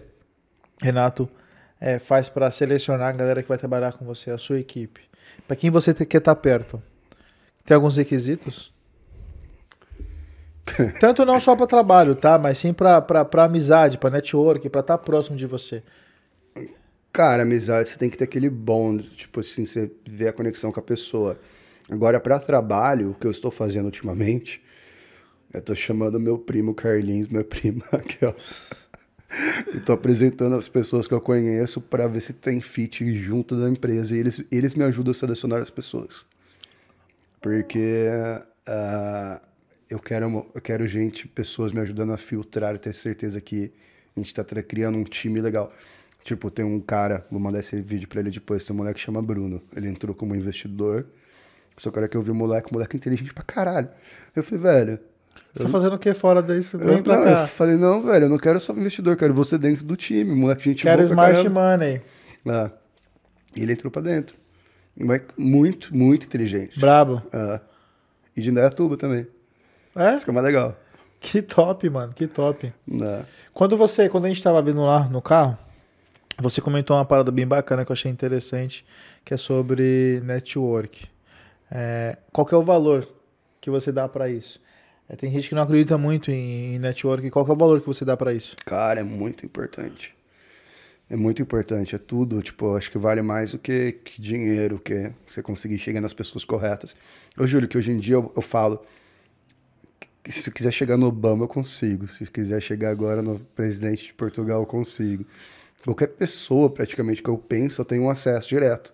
Renato, é, faz para selecionar a galera que vai trabalhar com você, a sua equipe? Para quem você quer estar perto? Tem alguns requisitos? Tanto não só para trabalho, tá? Mas sim para amizade, para network, para estar próximo de você. Cara, amizade, você tem que ter aquele bond, tipo assim, você vê a conexão com a pessoa. Agora, para trabalho, o que eu estou fazendo ultimamente, eu tô chamando meu primo Carlinhos, minha prima Raquel. E tô apresentando as pessoas que eu conheço para ver se tem fit junto da empresa. E eles, eles me ajudam a selecionar as pessoas. Porque ah, eu, quero, eu quero gente, pessoas me ajudando a filtrar e ter certeza que a gente tá tra- criando um time legal. Tipo, tem um cara, vou mandar esse vídeo pra ele depois, tem um moleque que chama Bruno. Ele entrou como investidor. Só que a hora que eu vi o moleque, o moleque é inteligente pra caralho. Eu falei, velho, Você tá fazendo o que fora disso? Vem eu, pra não, cá. eu falei, não, velho, eu não quero só investidor, quero você dentro do time, moleque, gente Quero smart money. Ah. E ele entrou pra dentro. Um moleque muito, muito inteligente. Brabo. Ah. E de Indaiatuba também. É? Isso que é mais legal. Que top, mano, que top. Ah. Quando você, quando a gente tava vindo lá no carro, você comentou uma parada bem bacana que eu achei interessante, que é sobre network. É, qual é o valor que você dá pra isso? É, tem gente que não acredita muito em, em network. Qual é o valor que você dá pra isso? Cara, é muito importante. É muito importante, é tudo, tipo, acho que vale mais do que, que dinheiro, que você conseguir chegar nas pessoas corretas. Eu juro que hoje em dia eu, eu falo se eu quiser chegar no Obama eu consigo, se eu quiser chegar agora no presidente de Portugal eu consigo. Qualquer pessoa praticamente que eu penso eu tenho um acesso direto.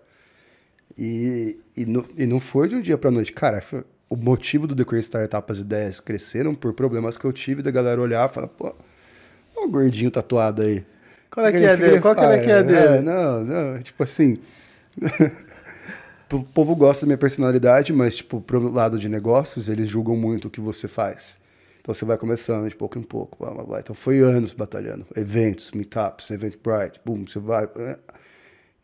E, e, não, e não foi de um dia pra noite. Cara, foi- o motivo do The Crazy Startup, as ideias cresceram por problemas que eu tive da galera olhar e falar, pô, olha o gordinho tatuado aí. Qual é que ele- é dele? ele Qual que é que é dele? não, não, tipo assim. o povo gosta da minha personalidade, mas, tipo, pro lado de negócios, eles julgam muito o que você faz. Então você vai começando de pouco em pouco. Blá, blá, blá. Então foi anos batalhando. Eventos, meetups, Eventbrite, boom, você vai. é.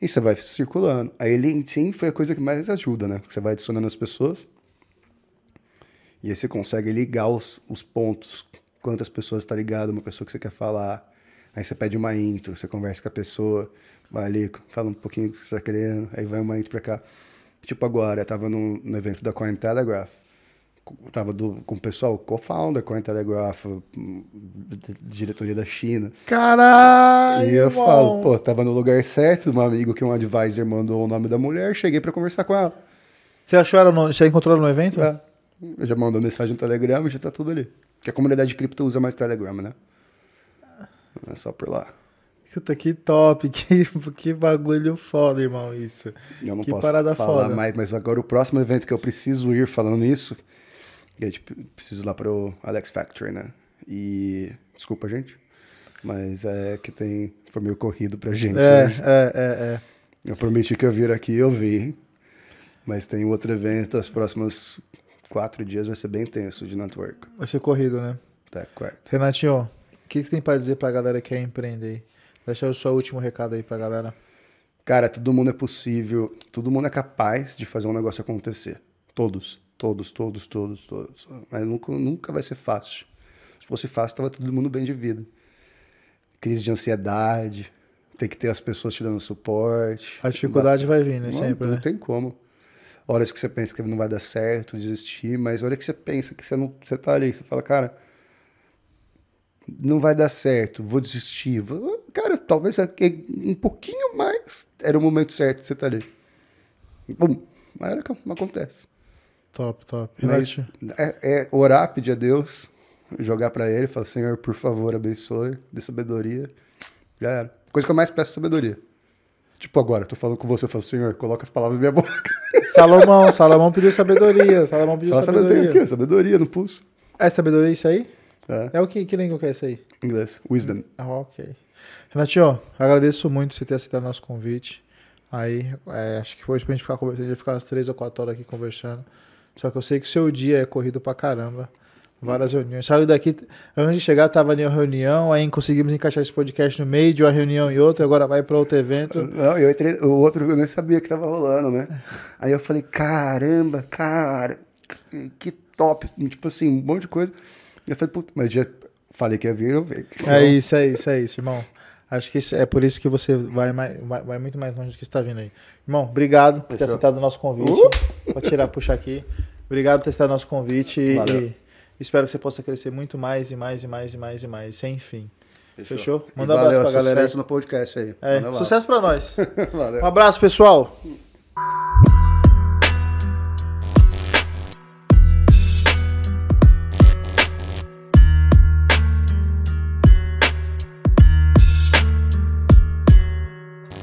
E você vai circulando. Aí LinkedIn foi a coisa que mais ajuda, né? Você vai adicionando as pessoas. E aí você consegue ligar os, os pontos. Quantas pessoas está ligado, uma pessoa que você quer falar. Aí você pede uma intro, você conversa com a pessoa, vai ali, fala um pouquinho do que você está querendo, aí vai uma intro pra cá. Tipo agora, eu tava no, no evento da Cointelegraph. Tava do, com o pessoal, co-founder, Cointelegraph, hum, diretoria da China. Caralho! e eu irmão. falo, pô, tava no lugar certo, um amigo que um advisor mandou o nome da mulher, cheguei pra conversar com ela. Você achou ela no, Você encontrou ela no evento? É. Eu já mandou mensagem no Telegram e já tá tudo ali. Porque a comunidade de cripto usa mais Telegram, né? Não é só por lá. Puta, que top, que, que bagulho foda, irmão, isso. Eu não Que posso parada falar foda. mais, mas agora o próximo evento que eu preciso ir falando isso, que a gente preciso ir lá pro Alex Factory, né? E desculpa, gente, mas é que tem foi meio corrido pra gente. É, hoje. é, é, é. Eu prometi que eu vir aqui, eu vi. Mas tem outro evento, os próximos quatro dias vai ser bem tenso de network. Vai ser corrido, né? Tá, correto. Renatinho, o que, que você tem pra dizer pra galera que quer empreender aí? Deixa o seu último recado aí pra galera. Cara, todo mundo é possível, todo mundo é capaz de fazer um negócio acontecer. Todos, todos, todos, todos, todos. Mas nunca, nunca vai ser fácil. Se fosse fácil, tava todo mundo bem de vida. Crise de ansiedade, tem que ter as pessoas te dando suporte. A dificuldade vai vir, né? Não, Sempre, não né? tem como. Horas que você pensa que não vai dar certo, desistir, mas hora que você pensa que você não, você tá ali, você fala, cara, não vai dar certo, vou desistir. Vou- Cara, talvez um pouquinho mais era o momento certo de você estar ali. Bum, mas era acontece. Top, top. Mas é, é orar, pedir a Deus, jogar pra ele, falar, Senhor, por favor, abençoe, dê sabedoria. Já era. Coisa que eu mais peço é sabedoria. Tipo agora, tô falando com você, eu falo, Senhor, coloca as palavras na minha boca. Salomão, Salomão pediu sabedoria. Salomão pediu Só sabedoria sabedoria. sabedoria no pulso. É sabedoria isso aí? É, É o que, que língua que é isso aí? inglês. Wisdom. Ah, ok. Renatinho, agradeço muito você ter aceitado nosso convite. Aí, é, acho que hoje pra gente ficar conversando, a gente ficar umas três ou quatro horas aqui conversando. Só que eu sei que o seu dia é corrido pra caramba. Várias reuniões. Saiu daqui, antes de chegar, tava em uma reunião, aí conseguimos encaixar esse podcast no meio de uma reunião e outra, agora vai para outro evento. Não, eu entrei, o outro eu nem sabia que tava rolando, né? Aí eu falei, caramba, cara, que, que top. Tipo assim, um monte de coisa. Eu falei, puta, mas já falei que ia vir, eu vi. É isso, é isso, é isso, irmão. Acho que é por isso que você vai, mais, vai, vai muito mais longe do que está vindo aí. Irmão, obrigado por ter Fechou. aceitado o nosso convite. Pode tirar, puxar aqui. Obrigado por ter aceitado o nosso convite e, Valeu. e espero que você possa crescer muito mais e mais e mais e mais e mais, sem fim. Fechou? E Manda um abraço pra galera. sucesso no podcast aí. É, sucesso pra nós. Um abraço, pessoal.